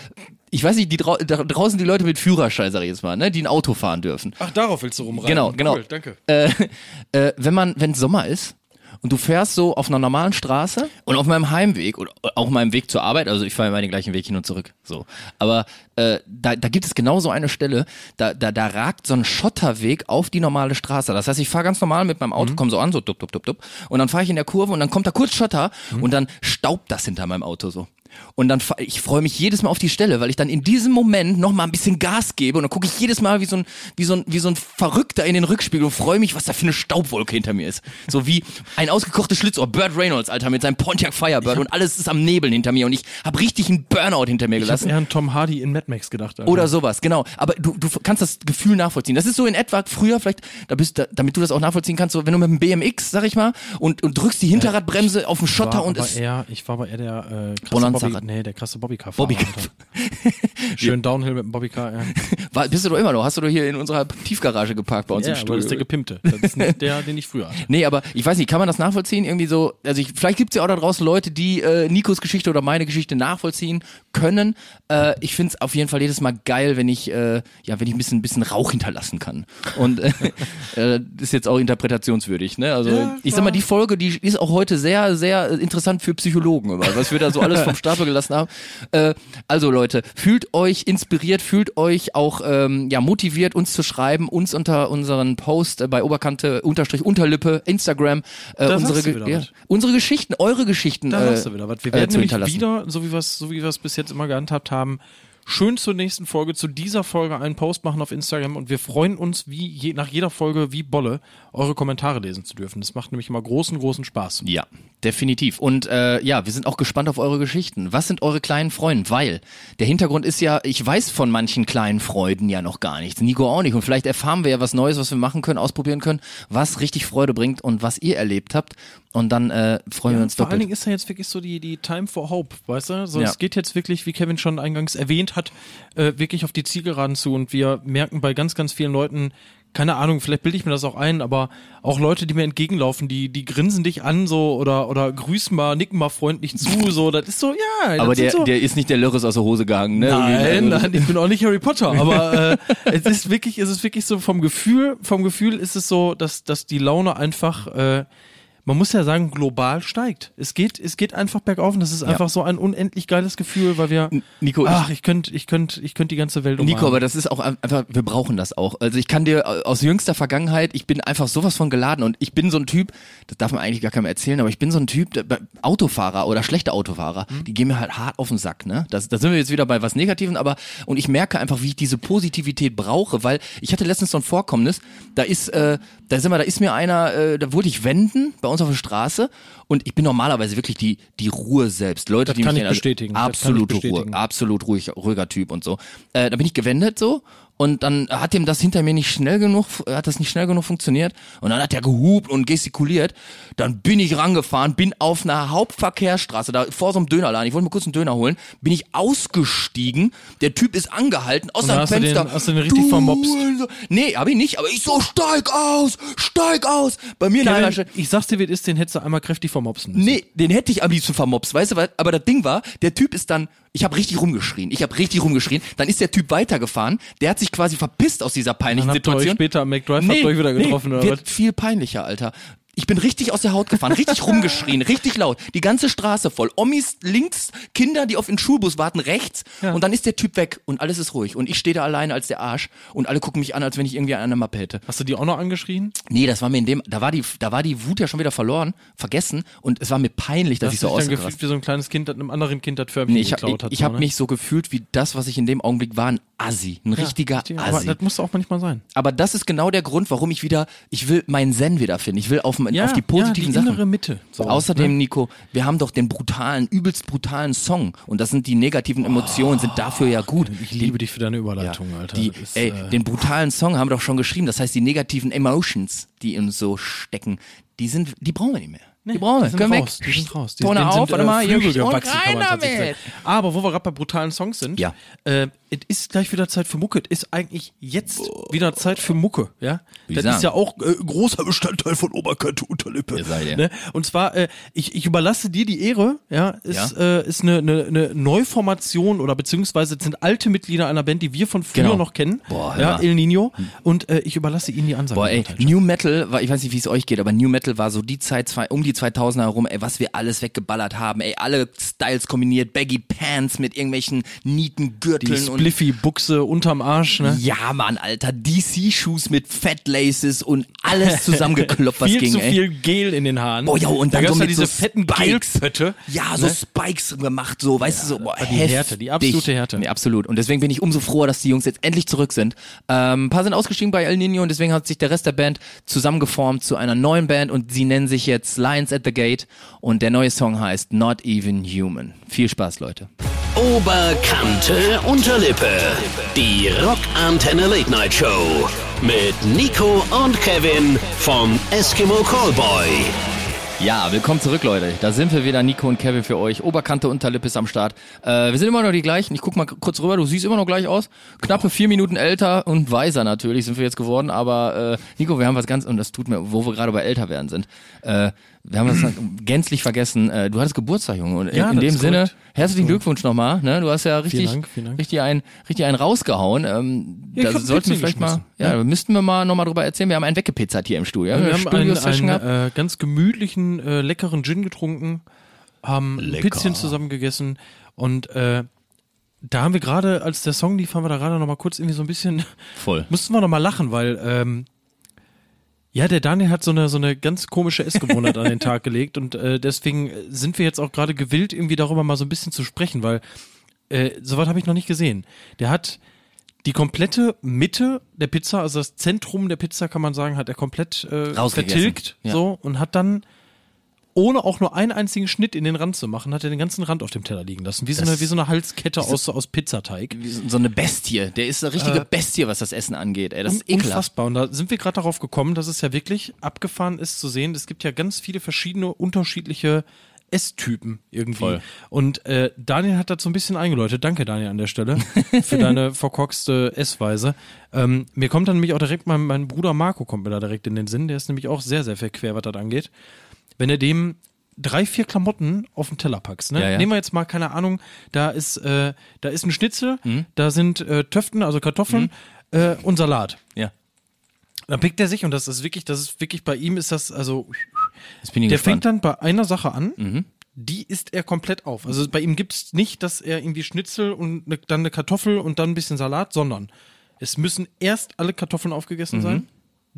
ich weiß nicht, die drau draußen die Leute mit Führerschein, sag ich jetzt mal, ne, die ein Auto fahren dürfen. Ach, darauf willst du rumreiten. Genau, genau. Cool, danke. Äh, <laughs> äh, wenn man, wenn Sommer ist und du fährst so auf einer normalen Straße und auf meinem Heimweg oder auch meinem Weg zur Arbeit, also ich fahre immer den gleichen Weg hin und zurück, so. Aber äh, da, da gibt es genau so eine Stelle, da, da, da ragt so ein Schotterweg auf die normale Straße. Das heißt, ich fahre ganz normal mit meinem Auto, mhm. komme so an, so dup, dup, dup, dup, und dann fahre ich in der Kurve und dann kommt da kurz Schotter mhm. und dann staubt das hinter meinem Auto so. Und dann, ich freue mich jedes Mal auf die Stelle, weil ich dann in diesem Moment noch mal ein bisschen Gas gebe und dann gucke ich jedes Mal wie so ein, wie so ein, wie so ein Verrückter in den Rückspiegel und freue mich, was da für eine Staubwolke hinter mir ist. So wie ein ausgekochtes Schlitzohr, Burt Reynolds, Alter, mit seinem Pontiac Firebird und alles ist am Nebeln hinter mir und ich habe richtig einen Burnout hinter mir gelassen. Ich habe eher an Tom Hardy in Mad Max gedacht. Alter. Oder sowas, genau. Aber du, du kannst das Gefühl nachvollziehen. Das ist so in etwa früher vielleicht, da bist, da, damit du das auch nachvollziehen kannst, so wenn du mit dem BMX, sag ich mal, und, und drückst die Hinterradbremse auf den Schotter und es. Eher, ich war aber eher der äh, Bobby, nee, der krasse Bobbycar. Bobbycar. <laughs> Schön Downhill mit dem Bobbycar. Ja. <laughs> War, bist du doch immer noch? Hast du doch hier in unserer Tiefgarage geparkt bei uns ja, im Studio? das ist der gepimpte. Das ist nicht der, den ich früher hatte. <laughs> Nee, aber ich weiß nicht, kann man das nachvollziehen? Irgendwie so, also ich, vielleicht gibt's ja auch da draußen Leute, die äh, Nikos Geschichte oder meine Geschichte nachvollziehen können. Äh, ich find's auf jeden Fall jedes Mal geil, wenn ich, äh, ja, wenn ich ein bisschen, ein bisschen Rauch hinterlassen kann. Und äh, <laughs> äh, ist jetzt auch interpretationswürdig. Ne? Also ja, ich sag mal, die Folge, die ist auch heute sehr, sehr interessant für Psychologen, was wir da so alles vom <laughs> Stapel gelassen haben. Äh, also Leute, fühlt euch inspiriert, fühlt euch auch ähm, ja motiviert, uns zu schreiben, uns unter unseren Post äh, bei Oberkante unterstrich Unterlippe Instagram unsere ja, unsere Geschichten, eure Geschichten. Da äh, hast du wieder was. Wir werden äh, nämlich wieder, so wie wir es so wie wir es bis jetzt immer gehandhabt haben, schön zur nächsten Folge, zu dieser Folge einen Post machen auf Instagram und wir freuen uns wie je, nach jeder Folge wie Bolle eure Kommentare lesen zu dürfen. Das macht nämlich immer großen, großen Spaß. Ja, definitiv. Und äh, ja, wir sind auch gespannt auf eure Geschichten. Was sind eure kleinen Freunde? Weil der Hintergrund ist ja, ich weiß von manchen kleinen Freuden ja noch gar nichts. Nico auch nicht. Und vielleicht erfahren wir ja was Neues, was wir machen können, ausprobieren können, was richtig Freude bringt und was ihr erlebt habt. Und dann äh, freuen ja, wir uns vor doppelt. Vor allen Dingen ist ja jetzt wirklich so die, die Time for Hope, weißt du? So, ja. Es geht jetzt wirklich, wie Kevin schon eingangs erwähnt hat, äh, wirklich auf die Zielgeraden zu. Und wir merken bei ganz, ganz vielen Leuten, keine Ahnung, vielleicht bilde ich mir das auch ein, aber auch Leute, die mir entgegenlaufen, die, die grinsen dich an so oder, oder grüßen mal, nicken mal freundlich zu, <laughs> so, das ist so, ja. Aber der, so, der ist nicht der Lörres aus der Hose gegangen, ne? Nein, nein, ich bin auch nicht Harry Potter, aber <laughs> äh, es ist wirklich, es ist wirklich so vom Gefühl, vom Gefühl ist es so, dass, dass die Laune einfach äh, man muss ja sagen, global steigt. Es geht, es geht einfach bergauf und das ist ja. einfach so ein unendlich geiles Gefühl, weil wir, Nico, ach, ich könnte, ich könnte, ich könnte die ganze Welt umarmen. Nico, aber das ist auch einfach, wir brauchen das auch. Also ich kann dir aus jüngster Vergangenheit, ich bin einfach sowas von geladen und ich bin so ein Typ, das darf man eigentlich gar keinem erzählen, aber ich bin so ein Typ, Autofahrer oder schlechte Autofahrer, mhm. die gehen mir halt hart auf den Sack, ne? Das, da sind wir jetzt wieder bei was Negativen, aber, und ich merke einfach, wie ich diese Positivität brauche, weil ich hatte letztens so ein Vorkommnis, da ist, äh, da sind wir, da ist mir einer, äh, da wollte ich wenden, bei uns uns auf der Straße und ich bin normalerweise wirklich die, die Ruhe selbst. Leute, das die kann mich ich bestätigen. Absolute Ruhe, absolut ruhig, ruhiger Typ und so. Äh, da bin ich gewendet so und dann hat ihm das hinter mir nicht schnell genug, hat das nicht schnell genug funktioniert und dann hat er gehupt und gestikuliert. Dann bin ich rangefahren, bin auf einer Hauptverkehrsstraße, da vor so einem Dönerladen, ich wollte mir kurz einen Döner holen, bin ich ausgestiegen, der Typ ist angehalten aus seinem Fenster. Den, hast du den richtig du, vermobst? Nee, hab ich nicht, aber ich so, steig aus, steig aus. Bei mir Kevin, in Ich sag's dir, wie es ist, den hättest du einmal kräftig vermopsen müssen. Nee, den hätte ich am liebsten vermopst, weißt du, aber das Ding war, der Typ ist dann ich habe richtig rumgeschrien. Ich habe richtig rumgeschrien. Dann ist der Typ weitergefahren. Der hat sich quasi verpisst aus dieser peinlichen Dann Situation. Habt ihr euch später am McDrive nee, habt ihr euch wieder getroffen nee, oder wird was? viel peinlicher, Alter. Ich bin richtig aus der Haut gefahren, richtig rumgeschrien, <laughs> richtig laut. Die ganze Straße voll. Omis links, Kinder, die auf den Schulbus warten, rechts. Ja. Und dann ist der Typ weg und alles ist ruhig. Und ich stehe da alleine als der Arsch und alle gucken mich an, als wenn ich irgendwie eine Mappe hätte. Hast du die auch noch angeschrien? Nee, das war mir in dem, da war die, da war die Wut ja schon wieder verloren, vergessen und es war mir peinlich, dass das ich so ausgerastet habe. gefühlt wie so ein kleines Kind, das einem anderen Kind das Förmchen nee, ich, geklaut hat. Ich, ich habe ne? mich so gefühlt wie das, was ich in dem Augenblick war, ein Assi, ein ja, richtiger Assi. Aber das muss auch manchmal sein. Aber das ist genau der Grund, warum ich wieder, ich will meinen Zen wieder finden. Ich will auf, ja, auf die positiven die Sachen. Mitte. So, Außerdem, ne? Nico, wir haben doch den brutalen, übelst brutalen Song und das sind die negativen Emotionen, oh, sind dafür ja gut. Ich liebe dich für deine Überleitung, ja, Alter. Die, ist, ey, äh, den brutalen Song haben wir doch schon geschrieben. Das heißt, die negativen Emotions, die uns so stecken, die sind, die brauchen wir nicht mehr. die brauchen wir. Die sind Können raus, weg. Die sind raus. Die, Tone auf, sind, warte äh, mal, hier. Flügel gewachsen, kann man tatsächlich sagen. Aber wo wir gerade bei brutalen Songs sind, Ja. äh, es ist gleich wieder Zeit für Mucke. Es ist eigentlich jetzt wieder Zeit für Mucke, ja? Das sagen. ist ja auch äh, großer Bestandteil von Oberkante, Unterlippe. Ne? Und zwar, äh, ich, ich überlasse dir die Ehre, ja, ist, Äh, ist eine, eine, eine Neuformation oder beziehungsweise es sind alte Mitglieder einer Band, die wir von früher Genau. noch kennen, Boah, ja. El Nino, und äh, ich überlasse ihnen die Ansage. Boah, ey, New Metal, war, ich weiß nicht, wie es euch geht, aber New Metal war so die Zeit, zwei, um die 2000er herum, ey, was wir alles weggeballert haben, ey, alle Styles kombiniert, Baggy Pants mit irgendwelchen nieten Gürteln und Spliffy-Buchse unterm Arsch, ne? ja, Mann, Alter, DC-Shoes mit Fat Laces und alles <laughs> zusammengekloppt, was viel ging, zu ey. viel Gel in den Haaren. Boah, ja, und da dann gab's so ja mit diese so fetten Spikes. Gelpötte. Ja, so Ne? Spikes gemacht, so, weißt du, so, boah, die Härte, die absolute Härte. Nee, absolut. Und deswegen bin ich umso froher, dass die Jungs jetzt endlich zurück sind. Ähm, ein paar sind ausgestiegen bei El Nino und deswegen hat sich der Rest der Band zusammengeformt zu einer neuen Band und sie nennen sich jetzt Lions at the Gate und der neue Song heißt Not Even Human. Viel Spaß, Leute. Oberkante Unterlippe. Die Rockantenne Late Night Show. Mit Nico und Kevin vom Eskimo Callboy. Ja, willkommen zurück, Leute. Da sind wir wieder, Nico und Kevin für euch. Oberkante Unterlippe ist am Start. Äh, wir sind immer noch die gleichen. Ich guck mal kurz rüber, du siehst immer noch gleich aus. Knappe vier Minuten älter und weiser natürlich sind wir jetzt geworden. Aber äh, Nico, wir haben was ganz, und das tut mir, wo wir gerade bei älter werden sind. Äh, wir haben das gänzlich vergessen. Äh, du hattest Geburtstag, Junge. Und in, Ja, in dem Sinne, korrekt. herzlichen Glückwunsch nochmal. Ne? Du hast ja richtig, Dank, vielen Dank. richtig einen, richtig einen rausgehauen. Ähm, Ja, da sollten wir vielleicht mal, ja, da müssten wir mal nochmal drüber erzählen. Wir haben einen weggepizzert hier im Studio. Wir eine haben einen, Studio-Session gehabt. einen äh, ganz gemütlichen, äh, leckeren Gin getrunken, haben ein Pizzchen zusammen gegessen und äh, da haben wir gerade, als der Song lief, haben wir da gerade noch mal kurz irgendwie so ein bisschen, Voll. <laughs> mussten wir noch mal lachen, weil ähm, ja, der Daniel hat so eine so eine ganz komische Essgewohnheit an den Tag <laughs> gelegt und äh, deswegen sind wir jetzt auch gerade gewillt, irgendwie darüber mal so ein bisschen zu sprechen, weil äh, soweit habe ich noch nicht gesehen. Der hat die komplette Mitte der Pizza, also das Zentrum der Pizza, kann man sagen, hat er komplett äh, vertilgt, Ja. so und hat dann ohne auch nur einen einzigen Schnitt in den Rand zu machen, hat er den ganzen Rand auf dem Teller liegen lassen, wie so eine wie so eine Halskette aus aus Pizzateig. wie so so eine Bestie. Der ist eine richtige Bestie, was das Essen angeht. Ey, das ist ekelhaft. Unfassbar. Und da sind wir gerade darauf gekommen, dass es ja wirklich abgefahren ist zu sehen. Es gibt ja ganz viele verschiedene unterschiedliche Esstypen irgendwie. Voll. Und äh, Daniel hat dazu ein bisschen eingeläutet. Danke, Daniel, an der Stelle <laughs> für deine verkorkste Essweise. Ähm, mir kommt dann nämlich auch direkt mein, mein Bruder Marco kommt mir da direkt in den Sinn. Der ist nämlich auch sehr, sehr verquer, was das angeht. Wenn er dem drei, vier Klamotten auf den Teller packst. Ne? Ja, ja. Nehmen wir jetzt mal, keine Ahnung, da ist, äh, da ist ein Schnitzel, Mhm. da sind äh, Töften, also Kartoffeln äh, und Salat. Ja. Dann pickt er sich und das ist wirklich, das ist wirklich bei ihm ist das, also der gespannt. Mhm. fängt dann bei einer Sache an, die isst er komplett auf. Also bei ihm gibt's nicht, dass er irgendwie Schnitzel und ne, dann eine Kartoffel und dann ein bisschen Salat, sondern es müssen erst alle Kartoffeln aufgegessen sein,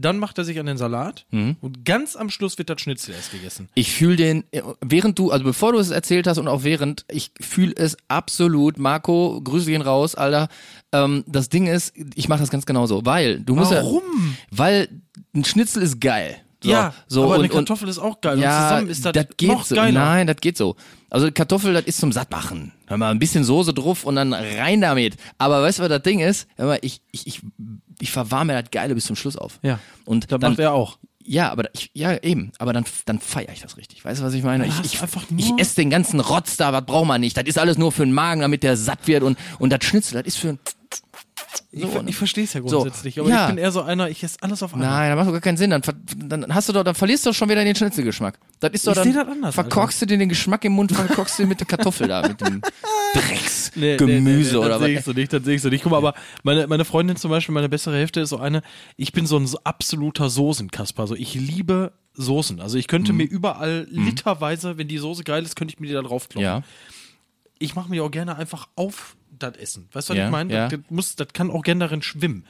dann macht er sich an den Salat und ganz am Schluss wird das Schnitzel erst gegessen. Ich fühle den, äh, während du, also bevor du es erzählt hast und auch während, ich fühle es absolut. Marco, Grüße gehen raus, Alter. Ähm, das Ding ist, ich mache das ganz genauso, weil du musst Warum? ja, weil ein Schnitzel ist geil. So, ja, so aber und, eine und, Kartoffel ist auch geil ja, und zusammen ist das, geht noch so. geiler. Nein, das geht so. Also Kartoffel, das ist zum Sattmachen. Hör mal, ein bisschen Soße drauf und dann rein damit. Aber weißt du, was das Ding ist? Hör mal, ich, ich, ich, ich verwarme das Geile bis zum Schluss auf. Ja, Und das dann, macht er auch. ja, aber ich, ja, eben. Aber dann, dann feiere ich das richtig. Weißt du, was ich meine? Ich, ich, ich esse den ganzen Rotz da, was braucht man nicht. Das ist alles nur für den Magen, damit der satt wird. Und, und das Schnitzel, das ist für Ich, So, ne? ich verstehe es ja So, grundsätzlich, aber ja. ich bin eher so einer, ich esse alles auf einmal. Nein, das macht doch gar keinen Sinn. Dann, dann hast du doch, dann verlierst du doch schon wieder den Schnitzelgeschmack. Das ist doch Ich dann. das anders, verkorkst du dir den Geschmack im Mund, verkorkst du den mit der Kartoffel da, mit dem <laughs> Drecksgemüse nee, nee, nee, oder das sehe ich was. so nicht, das sehe ich so nicht. Guck mal, aber meine, meine Freundin zum Beispiel, meine bessere Hälfte ist so eine, ich bin so ein so absoluter Soßenkasper. Also ich liebe Soßen. Also ich Mhm. könnte mir überall literweise, wenn die Soße geil ist, könnte ich mir die da drauf kloppen. Ja. Ich mache mir auch gerne einfach auf das Essen. Weißt du, was Ja, ich meine? ja. Das, das, muss, das kann auch gerne darin schwimmen.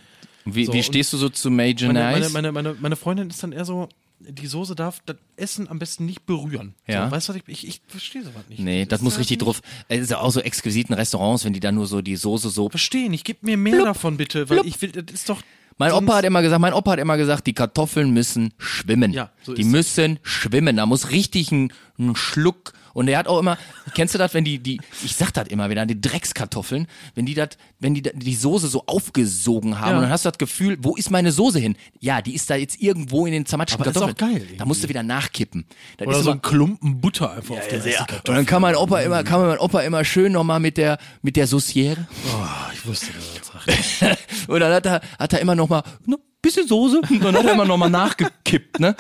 Wie, So, wie stehst du so zu Major Meine, Nice? meine, meine, meine Freundin ist dann eher so, die Soße darf das Essen am besten nicht berühren. Ja. So, weißt du, was ich, ich, ich verstehe sowas nicht. Nee, das muss ist richtig halt drauf. Es ist ja auch so exquisiten Restaurants, wenn die da nur so die Soße so Verstehen, ich gebe mir mehr davon bitte, weil ich will, das ist doch. Mein Opa hat immer gesagt, mein Opa hat immer gesagt, die Kartoffeln müssen schwimmen. Ja, so die müssen schwimmen. Da muss richtig ein, ein Schluck Und er hat auch immer, kennst du das, wenn die, die, ich sag das immer wieder, die Dreckskartoffeln, wenn die das, wenn die die Soße so aufgesogen haben Ja. und dann hast du das Gefühl, wo ist meine Soße hin? Ja, die ist da jetzt irgendwo in den zermatschten Aber das ist auch Kartoffeln. geil Da musst du wieder nachkippen. Das Oder ist so ein Klumpen Butter einfach auf der ja. Und dann kann mein Opa immer, kann mein Opa immer schön nochmal mit der, mit der Sauciere. Oh, ich wusste, er das. Und <laughs> dann hat er, hat er immer noch mal ne, bisschen Soße und dann hat er immer noch mal nachgekippt, ne?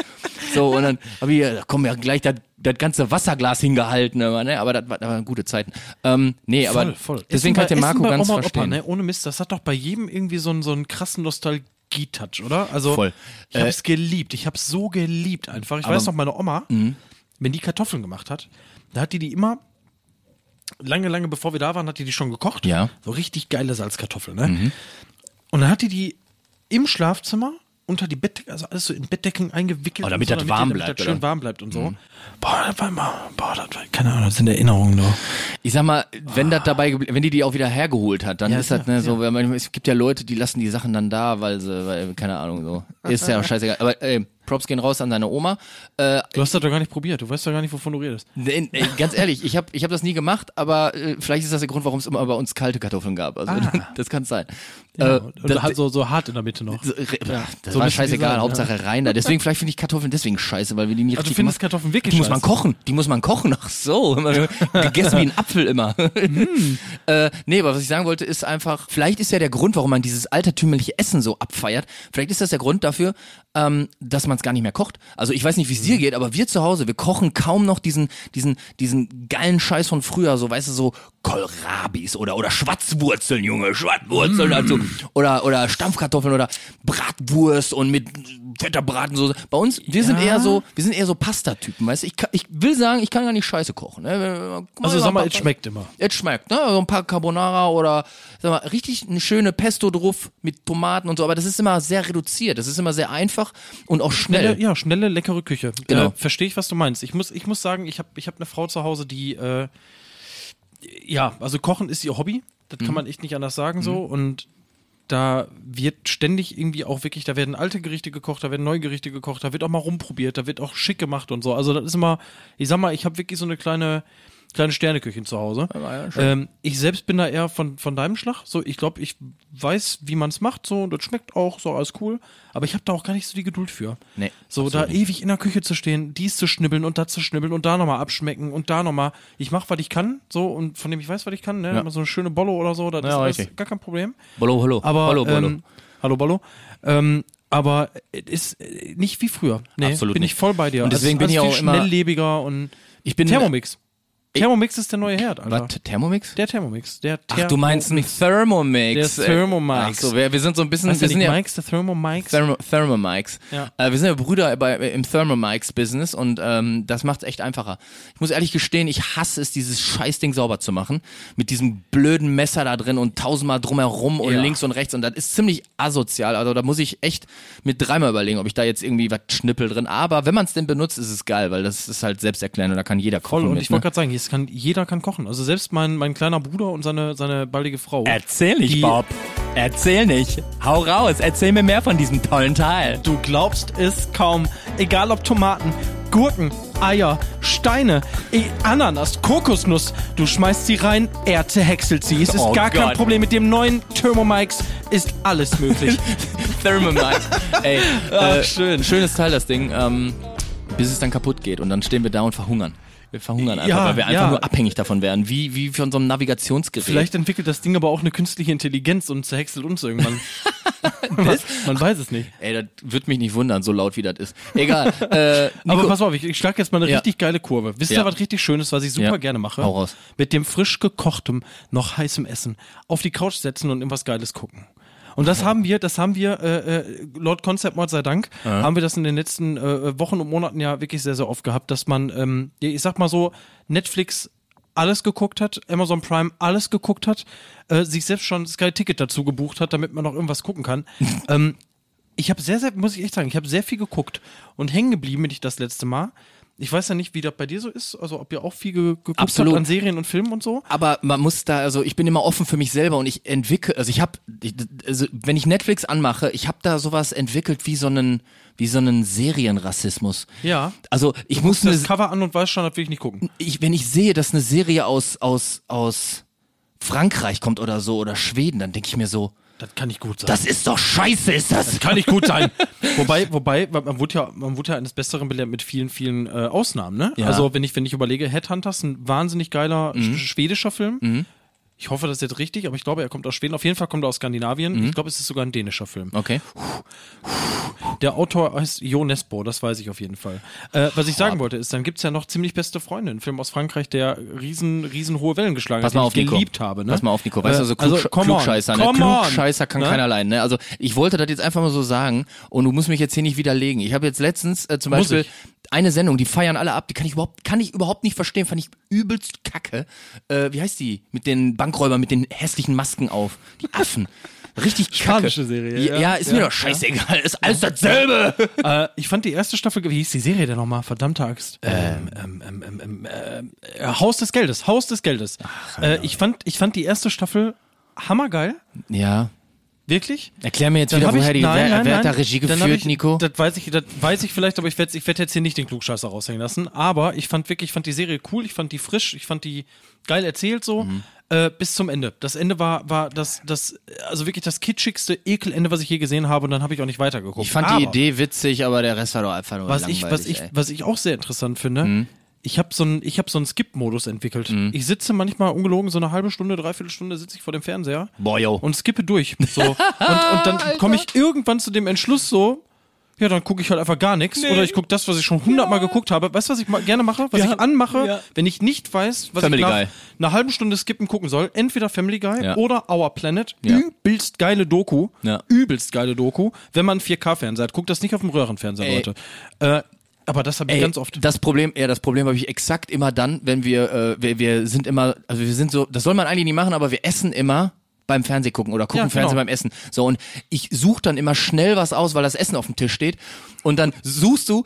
So und dann habe ich, da komm ja gleich das das ganze Wasserglas hingehalten, immer, ne? Aber das, war- das waren gute Zeiten. Ähm, nee, aber deswegen kann ich den Marco ganz verstehen. ne? Ohne Mist, das hat doch bei jedem irgendwie so einen, so einen krassen Nostalgie-Touch, oder? Also, Voll. ich habe Äh, es geliebt. Ich habe es so geliebt einfach. Ich Aber- Mhm. weiß noch, meine Oma, wenn die Kartoffeln gemacht hat, da hat die die immer lange, lange bevor wir da waren, hat die die schon gekocht. Ja. Mhm. So richtig geile Salzkartoffeln, ne? Und dann hat die die im Schlafzimmer unter die Bettdecke, also alles so in Bettdecken eingewickelt. Oh, damit und das so, warm die- bleibt, Damit das schön oder? warm bleibt und so. Boah, das war immer, boah, das war, keine Ahnung, das sind Erinnerungen noch. Ich sag mal, wenn das dabei, wenn die die auch wieder hergeholt hat, dann Ja, ist das ja, ne, so, wenn man, es gibt ja Leute, die lassen die Sachen dann da, weil sie, weil, keine Ahnung, so. Ist ja <laughs> scheißegal. Aber ey, Props gehen raus an deine Oma. Äh, Du hast das doch gar nicht probiert. Du weißt doch gar nicht, wovon du redest. Nee, nee, ganz ehrlich, ich habe ich hab das nie gemacht, aber äh, vielleicht ist das der Grund, warum es immer bei uns kalte Kartoffeln gab. Also <laughs> das kann sein. Ja, äh, das, halt so, so hart in der Mitte noch. so, re- das so war scheißegal, sein, Hauptsache rein da. Deswegen vielleicht finde ich Kartoffeln deswegen scheiße, weil wir die nie Also du richtig findest gemacht- Kartoffeln wirklich Die muss man scheiße? kochen, die muss man kochen. Ach so, immer gegessen wie ein <laughs> Apfel immer. Mm. <laughs> äh, nee, aber was ich sagen wollte, ist einfach, vielleicht ist ja der Grund, warum man dieses altertümliche Essen so abfeiert. Vielleicht ist das der Grund dafür, ähm, dass man es gar nicht mehr kocht. Also ich weiß nicht, wie es dir Mm. geht, aber wir zu Hause, wir kochen kaum noch diesen, diesen, diesen geilen Scheiß von früher, so weißt du, so Kohlrabis oder, oder Schwarzwurzeln, Junge, Schwarzwurzeln dazu. Oder, oder Stampfkartoffeln oder Bratwurst und mit fetter Bratensoße. Bei uns, wir sind Ja. eher so, wir sind eher so Pasta-Typen, weißt du? Ich, ich will sagen, ich kann gar nicht scheiße kochen. Ne? Also sag mal, es schmeckt immer. Es schmeckt, ne? So ein paar Carbonara oder sag mal, richtig eine schöne Pesto drauf mit Tomaten und so, aber das ist immer sehr reduziert. Das ist immer sehr einfach und auch schnell. Schnelle, ja, schnelle, leckere Küche. Genau. Äh, Verstehe ich, was du meinst. Ich muss, ich muss sagen, ich habe ich hab eine Frau zu Hause, die, äh, ja, also Kochen ist ihr Hobby. Das Mhm. kann man echt nicht anders sagen so. Und da wird ständig irgendwie auch wirklich, da werden alte Gerichte gekocht, da werden neue Gerichte gekocht, da wird auch mal rumprobiert, da wird auch schick gemacht und so. Also das ist immer, ich sag mal, ich habe wirklich so eine kleine kleine Sterneküche zu Hause. ja, ähm, ich selbst bin da eher von, von deinem Schlag. So, ich glaube, ich weiß, wie man es macht, so, und das schmeckt auch so alles cool. Aber ich habe da auch gar nicht so die Geduld für. Nee, So, da ewig in der Küche zu stehen, dies zu schnibbeln und das zu schnibbeln und da nochmal abschmecken und da nochmal. Ich mache, was ich kann, so, und von dem ich weiß, was ich kann, ne? Ja. Mal so eine schöne Bollo oder so, das Ja, ist alles gar kein Problem. Bollo, hallo. Aber, Bollo, Bollo. Ähm, hallo, Bollo. Ähm, aber es ist nicht wie früher. Nee, Absolut bin nicht. ich voll bei dir. Und deswegen Also, bin ich auch immer- schnelllebiger und ich bin Thermomix. Thermomix ist der neue Herd, Alter. Was? Thermomix? Der Thermomix. Der Ach, du meinst ein Thermomix. Der Thermomix. Ach so, wir, wir sind so ein bisschen, Weißt wir sind ja, Mikes, der Thermomix? Thermo, Thermomix. Ja. Äh, wir sind ja Brüder bei, im Thermomix-Business und ähm, das macht es echt einfacher. Ich muss ehrlich gestehen, ich hasse es, dieses Scheißding sauber zu machen. Mit diesem blöden Messer da drin und tausendmal drumherum und Ja. links und rechts. Und das ist ziemlich asozial. Also da muss ich echt mit dreimal überlegen, ob ich da jetzt irgendwie was schnippel drin. Aber wenn man es denn benutzt, ist es geil, weil das ist halt selbsterklärend und da kann jeder kochen. Voll. Und mit, ich wollte ne? gerade sagen, jetzt kann, jeder kann kochen. Also selbst mein, mein kleiner Bruder und seine, seine baldige Frau. Erzähl nicht, Die- Bob. Erzähl nicht. Hau raus. Erzähl mir mehr von diesem tollen Teil. Du glaubst es kaum. Egal ob Tomaten, Gurken, Eier, Steine, eh, Ananas, Kokosnuss. Du schmeißt sie rein, er zerhäckselt sie. Es ist Oh gar kein Gott. Problem. Mit dem neuen Thermomix ist alles möglich. <laughs> Thermomix. Ey, Ach, äh, schön. Schönes Teil, das Ding, ähm, bis es dann kaputt geht und dann stehen wir da und verhungern. Wir verhungern einfach, Ja, weil wir einfach ja. nur abhängig davon werden, wie, wie von so einem Navigationsgerät. Vielleicht entwickelt das Ding aber auch eine künstliche Intelligenz und zerhäckselt uns irgendwann. <laughs> man, man weiß es nicht. Ey, das wird mich nicht wundern, so laut wie das ist. Egal. Äh, <laughs> Aber pass auf, ich, ich schlage jetzt mal eine Ja. richtig geile Kurve. Wisst ihr, Ja. was richtig Schönes, was ich super Ja. gerne mache? Hau raus. Mit dem frisch gekochtem, noch heißem Essen auf die Couch setzen und irgendwas Geiles gucken. Und das haben wir, das haben wir, äh, äh, Lord Concept Mod sei Dank, haben wir das in den letzten äh, Wochen und Monaten ja wirklich sehr, sehr oft gehabt, dass man, ähm, ja, ich sag mal so, Netflix alles geguckt hat, Amazon Prime alles geguckt hat, äh, sich selbst schon Sky Ticket dazu gebucht hat, damit man noch irgendwas gucken kann. <laughs> ähm, ich habe sehr, sehr, muss ich echt sagen, ich habe sehr viel geguckt und hängen geblieben bin ich das letzte Mal Ich weiß ja nicht, wie das bei dir so ist, also ob ihr auch viel ge geguckt Absolut. habt an Serien und Filmen und so. Aber man muss da, also ich bin immer offen für mich selber und ich entwickle, also ich habe, also wenn ich Netflix anmache, ich habe da sowas entwickelt wie so einen, wie so einen Serienrassismus. Ja. Also ich muss eine, Das Cover an und weiß schon, das will ich nicht gucken. ich, wenn ich sehe, dass eine Serie aus aus aus Frankreich kommt oder so oder Schweden, dann denke ich mir so, Das kann nicht gut sein. das ist doch scheiße, ist das? kann nicht gut sein. <laughs> wobei, wobei, man wurde ja, man wurde ja eines Besseren belehrt mit vielen, vielen äh, Ausnahmen, ne? Ja. Also wenn ich, wenn ich überlege, Headhunters, ein wahnsinnig geiler sch- schwedischer Film. Ich hoffe, das ist jetzt richtig, aber ich glaube, er kommt aus Schweden. Auf jeden Fall kommt er aus Skandinavien. Ich glaube, es ist sogar ein dänischer Film. Okay. Der Autor heißt Jo Nesbo, das weiß ich auf jeden Fall. Äh, was ich sagen wollte, ist, dann gibt's ja noch ziemlich beste Freunde, ein Film aus Frankreich, der riesen, riesen hohe Wellen geschlagen Pass hat, mal den auf, ich Nico. geliebt habe. Ne? Pass mal auf, Nico. Weißt du, also, Äh, Klugsch come on, Klugscheißer, ne? Klugscheißer kann Ne? keiner allein, ne? Also, ich wollte das jetzt einfach mal so sagen und du musst mich jetzt hier nicht widerlegen. Ich habe jetzt letztens äh, zum Muss Beispiel ich. Eine Sendung, die feiern alle ab, die kann ich überhaupt, kann ich überhaupt nicht verstehen, fand ich übelst kacke. Äh, wie heißt die? Mit den Bankräubern, mit den hässlichen Masken auf. Die Affen. Richtig kacke. Spanische Serie, Ja, ja. ja ist mir Ja, doch scheißegal. Ist alles dasselbe. Äh, ich fand die erste Staffel, wie hieß die Serie denn nochmal? Verdammte Axt. Ähm, ähm, ähm, ähm, ähm, äh, Haus des Geldes, Haus des Geldes. äh, ich, fand, ich fand die erste Staffel hammergeil. Ja. Wirklich? Erklär mir jetzt Dann wieder, hab ich- woher die, nein, wer, nein, wer hat da. Regie geführt, ich, Nico? Das weiß ich, das weiß ich vielleicht, aber ich werde ich werd jetzt hier nicht den Klugscheißer raushängen lassen. Aber ich fand wirklich, ich fand die Serie cool, ich fand die frisch, ich fand die geil erzählt so. Mhm. Äh, bis zum Ende. Das Ende war, war das, das, also wirklich das kitschigste Ekelende, was ich je gesehen habe, und dann habe ich auch nicht weitergeguckt. Ich fand aber die Idee witzig, aber der Rest war doch einfach nur was langweilig. ich, was ich, ey. Mhm. was ich auch sehr interessant finde, ich habe so einen, habe so Skip-Modus entwickelt. Ich sitze manchmal ungelogen so eine halbe Stunde, dreiviertel Stunde sitze ich vor dem Fernseher Boah, yo. und skippe durch. So. <laughs> und, und dann komme ich irgendwann zu dem Entschluss so, ja, dann gucke ich halt einfach gar nichts. Oder ich gucke das, was ich schon hundertmal geguckt habe. Weißt du, was ich ma- gerne mache? Was Ja. ich anmache, Ja. wenn ich nicht weiß, was Family ich nach Guy. einer halben Stunde skippen gucken soll. Entweder Family Guy Ja. oder Our Planet. Ja. Übelst geile Doku. Ja. Übelst geile Doku. Wenn man 4K-Fernseher hat, guckt das nicht auf dem Röhrenfernseher, Ey. Leute. Äh, aber das habe ich Ey, ganz oft. Das Problem, ja, das Problem habe ich exakt immer dann, wenn wir, äh, wir, wir sind immer, also wir sind so, das soll man eigentlich nicht machen, aber wir essen immer beim Fernseh gucken oder gucken Ja, Fernsehen genau. beim Essen. So und ich suche dann immer schnell was aus, weil das Essen auf dem Tisch steht und dann suchst du,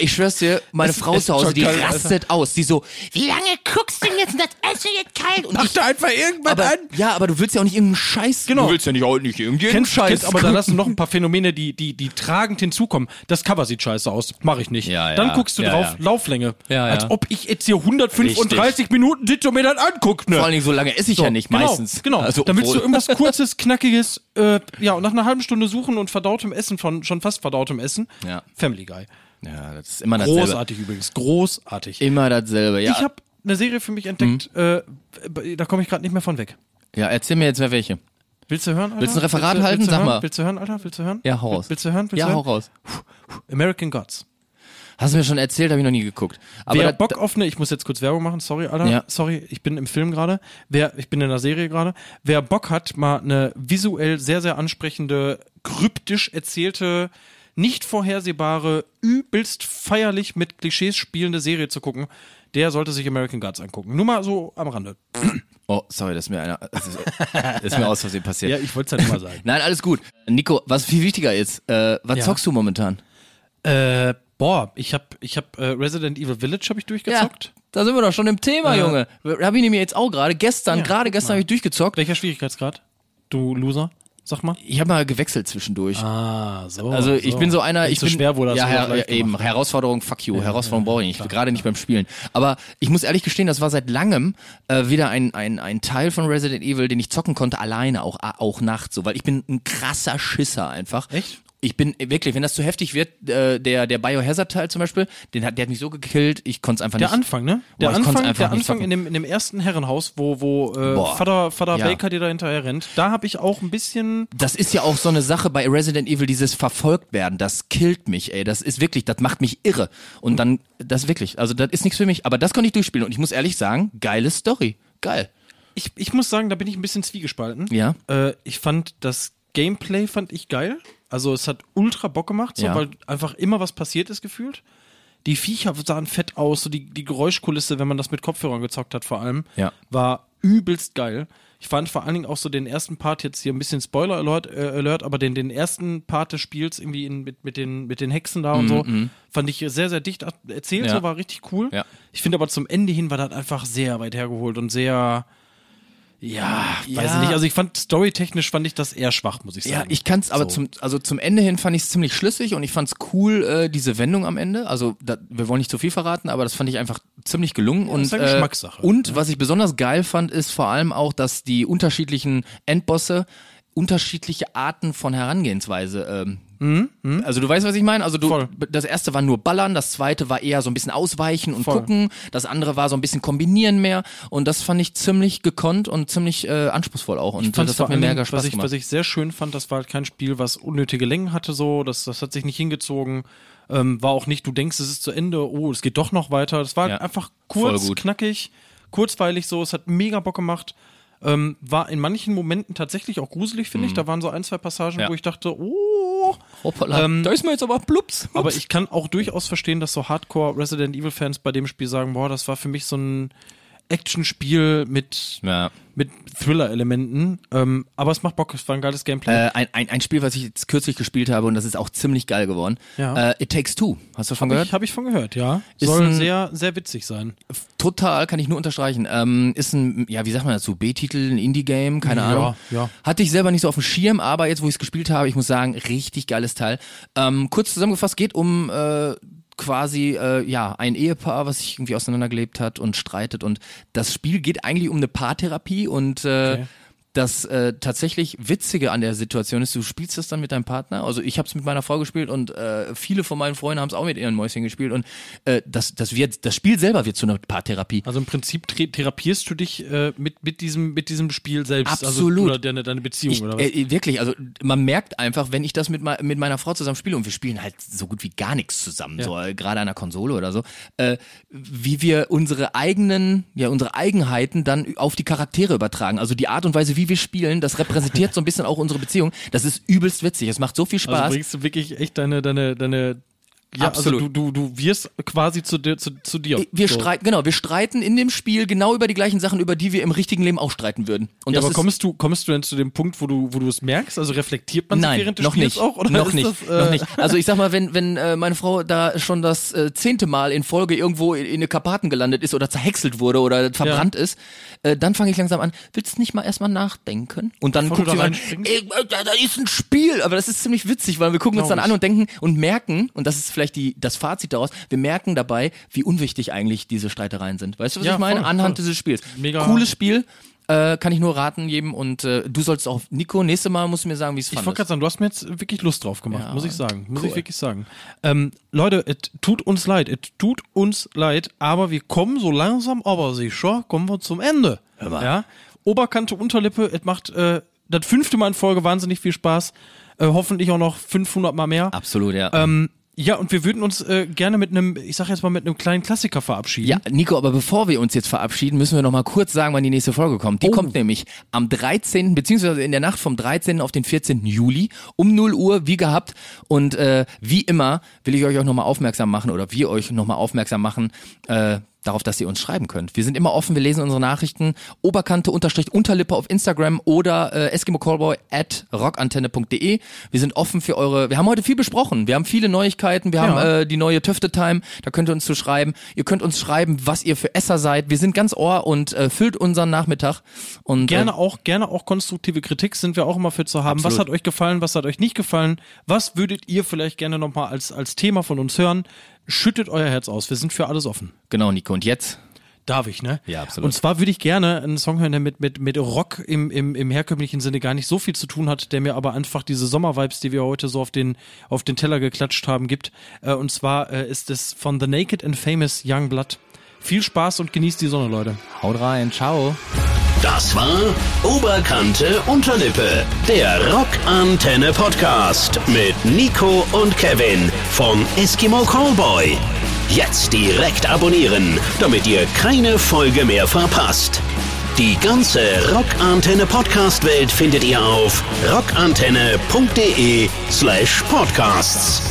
ich schwör's dir, meine Es- Frau es zu Hause, die geil, rastet aus, die so, wie lange guckst du denn jetzt und das Essen jetzt kalt? Und ich, einfach irgendwas aber, ja, aber du willst ja auch nicht irgendeinen Scheiß, Genau. du willst ja nicht auch nicht irgendeinen Kennst, Scheiß. kennst, aber da gucken. lassen noch ein paar Phänomene, die, die, die tragend hinzukommen. Das Cover sieht scheiße aus. Mach ich nicht. Ja, ja. Dann guckst du Ja, drauf. Lauflänge. Als ob ich jetzt hier 135 Minuten sitze und mir das anguckt, ne? Vor allen Dingen so lange esse ich ja nicht, genau, meistens. Genau. Also, dann willst du irgendwas kurzes, knackiges, äh, ja, und nach einer halben Stunde suchen und verdautem Essen von schon fast verdautem Essen. Ja. Family Guy. Ja, das ist immer dasselbe. Großartig übrigens. Großartig. Immer dasselbe, ja. Ich habe eine Serie für mich entdeckt, Mhm. äh, da komme ich gerade nicht mehr von weg. ja, erzähl mir jetzt wer welche. Willst du hören, Alter? Willst du ein Referat willst du, halten? Willst du Sag hören? mal. Willst du hören, Alter? Willst du hören? Ja, hau raus. Willst du hören? Willst Ja, du hau hören? raus. American Gods. Hast du mir schon erzählt, habe ich noch nie geguckt. Aber Wer da, Bock auf eine, ich muss jetzt kurz Werbung machen, sorry, Alter. Ja. Sorry, ich bin im Film gerade. Wer, ich bin in der Serie gerade. Wer Bock hat, mal eine visuell sehr, sehr ansprechende, kryptisch erzählte, nicht vorhersehbare, übelst feierlich mit Klischees spielende Serie zu gucken, der sollte sich American Gods angucken. Nur mal so am Rande. oh, sorry, das ist mir einer, das ist, das ist mir aus Versehen passiert. ich wollte es ja nur mal sagen. <laughs> Nein, alles gut. Nico, was viel wichtiger ist, äh, was Ja. zockst du momentan? äh, boah, ich hab, ich hab äh, Resident Evil Village habe ich durchgezockt. da sind wir doch schon im Thema, Äh, Junge. Hab ich nämlich jetzt auch gerade, gestern, Ja, gerade gestern habe ich durchgezockt. Welcher Schwierigkeitsgrad? Du Loser? Sag mal. Ich habe mal gewechselt zwischendurch. Ah, so. Also ich bin so einer, ich so bin schwer wurde das ja, her, ja eben gemacht. Herausforderung, fuck you, Herausforderung brauche ich nicht, gerade nicht beim Spielen. Aber ich muss ehrlich gestehen, das war seit langem äh, wieder ein, ein, ein Teil von Resident Evil, den ich zocken konnte, alleine, auch, auch nachts so, weil ich bin ein krasser Schisser einfach. Echt? Ich bin wirklich, wenn das zu heftig wird, äh, der, der Biohazard-Teil zum Beispiel, den hat, der hat mich so gekillt, ich konnte es einfach Der nicht. Anfang, ne? Der konnt's Anfang, der Anfang in dem, in dem ersten Herrenhaus, wo, wo äh, Boah. Vater, Vater Ja. Baker dir da hinterher rennt, da habe ich auch ein bisschen. Das ist ja auch so eine Sache bei Resident Evil, dieses verfolgt werden, das killt mich, ey. Das ist wirklich, das macht mich irre. Und dann, das wirklich, also das ist nichts für mich. Aber das konnte ich durchspielen und ich muss ehrlich sagen, geile Story. Geil. Ich, ich muss sagen, da bin ich ein bisschen zwiegespalten. Ja. Äh, ich fand das Gameplay fand ich geil. Also es hat ultra Bock gemacht, so, Ja. weil einfach immer was passiert ist gefühlt. Die Viecher sahen fett aus, so die, die Geräuschkulisse, wenn man das mit Kopfhörern gezockt hat vor allem, Ja. war übelst geil. Ich fand vor allen Dingen auch so den ersten Part, jetzt hier ein bisschen Spoiler Alert, äh, Alert aber den, den ersten Part des Spiels irgendwie in, mit, mit, den, mit den Hexen da und so, fand ich sehr, sehr dicht erzählt, Mhm, Ja. so war richtig cool. Ja. Ich finde aber zum Ende hin war das einfach sehr weit hergeholt und sehr, ja, weiß Ja. ich nicht. Also ich fand storytechnisch fand ich das eher schwach, muss ich sagen. Ja, ich kann es aber So. zum, also zum Ende hin fand ich es ziemlich schlüssig und ich fand es cool, äh, diese Wendung am Ende. Also da, wir wollen nicht zu viel verraten, aber das fand ich einfach ziemlich gelungen. und, ist ja Geschmackssache. und was ich besonders geil fand, ist vor allem auch, dass die unterschiedlichen Endbosse unterschiedliche Arten von Herangehensweise ähm, also du weißt, was ich meine? Also du, Mhm, Voll. das erste war nur ballern, das zweite war eher so ein bisschen ausweichen und Voll. gucken, das andere war so ein bisschen kombinieren mehr und das fand ich ziemlich gekonnt und ziemlich äh, anspruchsvoll auch und fand das vor hat mir mega Spaß was ich, gemacht. Was ich sehr schön fand, das war halt kein Spiel, was unnötige Längen hatte, so, das, das hat sich nicht hingezogen. Ähm, war auch nicht, du denkst, es ist zu Ende, oh, es geht doch noch weiter. Das war Ja. einfach kurz, knackig, kurzweilig so, es hat mega Bock gemacht. Ähm, war in manchen Momenten tatsächlich auch gruselig, finde ich. Da waren so ein, zwei Passagen, Mhm. Ja. wo ich dachte, oh. Hoppala, Ähm, da ist mir jetzt aber plups. Aber ich kann auch durchaus verstehen, dass so Hardcore Resident Evil Fans bei dem Spiel sagen, boah, das war für mich so ein Actionspiel mit, ja. mit Thriller-Elementen. Ähm, aber es macht Bock, es war ein geiles Gameplay. Äh, ein, ein, ein Spiel, was ich jetzt kürzlich gespielt habe und das ist auch ziemlich geil geworden. Ja. Äh, It Takes Two. Hast du davon gehört? Habe ich von gehört, ja. Ist Soll ein- sehr, sehr witzig sein. Total, kann ich nur unterstreichen. Ähm, ist ein, ja, wie sagt man dazu, B-Titel, ein Indie-Game, keine Ja, Ahnung. ja. Hatte ich selber nicht so auf dem Schirm, aber jetzt, wo ich es gespielt habe, ich muss sagen, richtig geiles Teil. Ähm, kurz zusammengefasst, geht um äh, quasi äh, ja ein Ehepaar, was sich irgendwie auseinandergelebt hat und streitet und das Spiel geht eigentlich um eine Paartherapie und äh, Okay. Das äh, tatsächlich Witzige an der Situation ist, du spielst das dann mit deinem Partner. Also ich habe es mit meiner Frau gespielt und äh, viele von meinen Freunden haben es auch mit ihren Mäuschen gespielt und äh, das, das wird, das Spiel selber wird zu einer Paartherapie. Also im Prinzip thera- therapierst du dich äh, mit, mit, diesem, mit diesem Spiel selbst. Absolut. Also, oder deine, deine Beziehung, Ich, oder was? äh, wirklich, also man merkt einfach, wenn ich das mit, mei- mit meiner Frau zusammen spiele und wir spielen halt so gut wie gar nichts zusammen, Ja. so äh, gerade an der Konsole oder so, äh, wie wir unsere eigenen, ja unsere Eigenheiten dann auf die Charaktere übertragen. Also die Art und Weise, wie wir spielen, das repräsentiert so ein bisschen auch unsere Beziehung. Das ist übelst witzig. Es macht so viel Spaß. also bringst du wirklich echt deine, deine, deine ja, Absolut. Also du, du, du wirst quasi zu dir. Zu, zu dir. wir So. streiten, genau, wir streiten in dem Spiel genau über die gleichen Sachen, über die wir im richtigen Leben auch streiten würden. Und Ja, aber kommst du, kommst du denn zu dem Punkt, wo du, wo du es merkst? Also reflektiert man sich Nein, während des noch Spiels nicht. auch? Oder noch ist nicht, Das, äh, noch nicht. Also ich sag mal, wenn wenn äh, meine Frau da schon das äh, zehnte Mal in Folge irgendwo in, in eine Karpaten gelandet ist oder zerhäckselt wurde oder verbrannt ist, äh, dann fange ich langsam an. Willst du nicht mal erstmal nachdenken? Und dann guckt da ey, äh, da, da ist ein Spiel, aber das ist ziemlich witzig, weil wir gucken uns Glaub dann ich. an und denken und merken und das ist vielleicht die das Fazit daraus. Wir merken dabei, wie unwichtig eigentlich diese Streitereien sind. Weißt du, was Ja, ich meine? voll, Anhand voll. dieses Spiels. Mega- Cooles Spiel. Äh, kann ich nur raten jedem und äh, du sollst auch, Nico, nächste Mal musst du mir sagen, wie es Ich wollte fandest. gerade sagen, du hast mir jetzt wirklich Lust drauf gemacht, Ja, muss ich sagen. Muss cool. ich wirklich sagen. Ähm, Leute, es tut uns leid, es tut uns leid, aber wir kommen so langsam, aber sicher, kommen wir zum Ende. Hör mal. Ja? Oberkante, Unterlippe, es macht äh, das fünfte Mal in Folge wahnsinnig viel Spaß. Äh, hoffentlich auch noch 500 Mal mehr. Absolut, ja. Ähm, ja, und wir würden uns äh, gerne mit einem, ich sag jetzt mal, mit einem kleinen Klassiker verabschieden. Ja, Nico, aber bevor wir uns jetzt verabschieden, müssen wir noch mal kurz sagen, wann die nächste Folge kommt. Die Oh. kommt nämlich am 13., beziehungsweise in der Nacht vom 13. auf den 14. Juli um 0 Uhr, wie gehabt. Und äh, wie immer will ich euch auch noch mal aufmerksam machen oder wir euch noch mal aufmerksam machen, äh, darauf, dass ihr uns schreiben könnt. Wir sind immer offen, wir lesen unsere Nachrichten. Oberkante unterstrich Unterlippe auf Instagram oder äh, Eskimo Callboy at rockantenne.de. Wir sind offen für eure, wir haben heute viel besprochen. Wir haben viele Neuigkeiten. Wir Ja. haben äh, die neue Töfte-Time. Da könnt ihr uns zu schreiben. Ihr könnt uns schreiben, was ihr für Esser seid. Wir sind ganz ohr und äh, füllt unseren Nachmittag. Und Gerne Äh, auch, gerne auch konstruktive Kritik sind wir auch immer für zu haben. Was Absolut. hat euch gefallen, was hat euch nicht gefallen? Was würdet ihr vielleicht gerne nochmal als, als Thema von uns hören? Schüttet euer Herz aus. Wir sind für alles offen. genau, Nico. Und jetzt? Darf ich, ne? Ja, absolut. Und zwar würde ich gerne einen Song hören, der mit, mit, mit Rock im, im, im herkömmlichen Sinne gar nicht so viel zu tun hat, der mir aber einfach diese Sommervibes, die wir heute so auf den, auf den Teller geklatscht haben, gibt. Äh, und zwar äh, ist es von The Naked and Famous Young Blood. Viel Spaß und genießt die Sonne, Leute. Haut rein. Ciao. Das war Oberkante Unterlippe, der Rockantenne Podcast mit Nico und Kevin vom Eskimo Callboy. Jetzt direkt abonnieren, damit ihr keine Folge mehr verpasst. Die ganze Rockantenne Podcast Welt findet ihr auf rockantenne.de slash podcasts.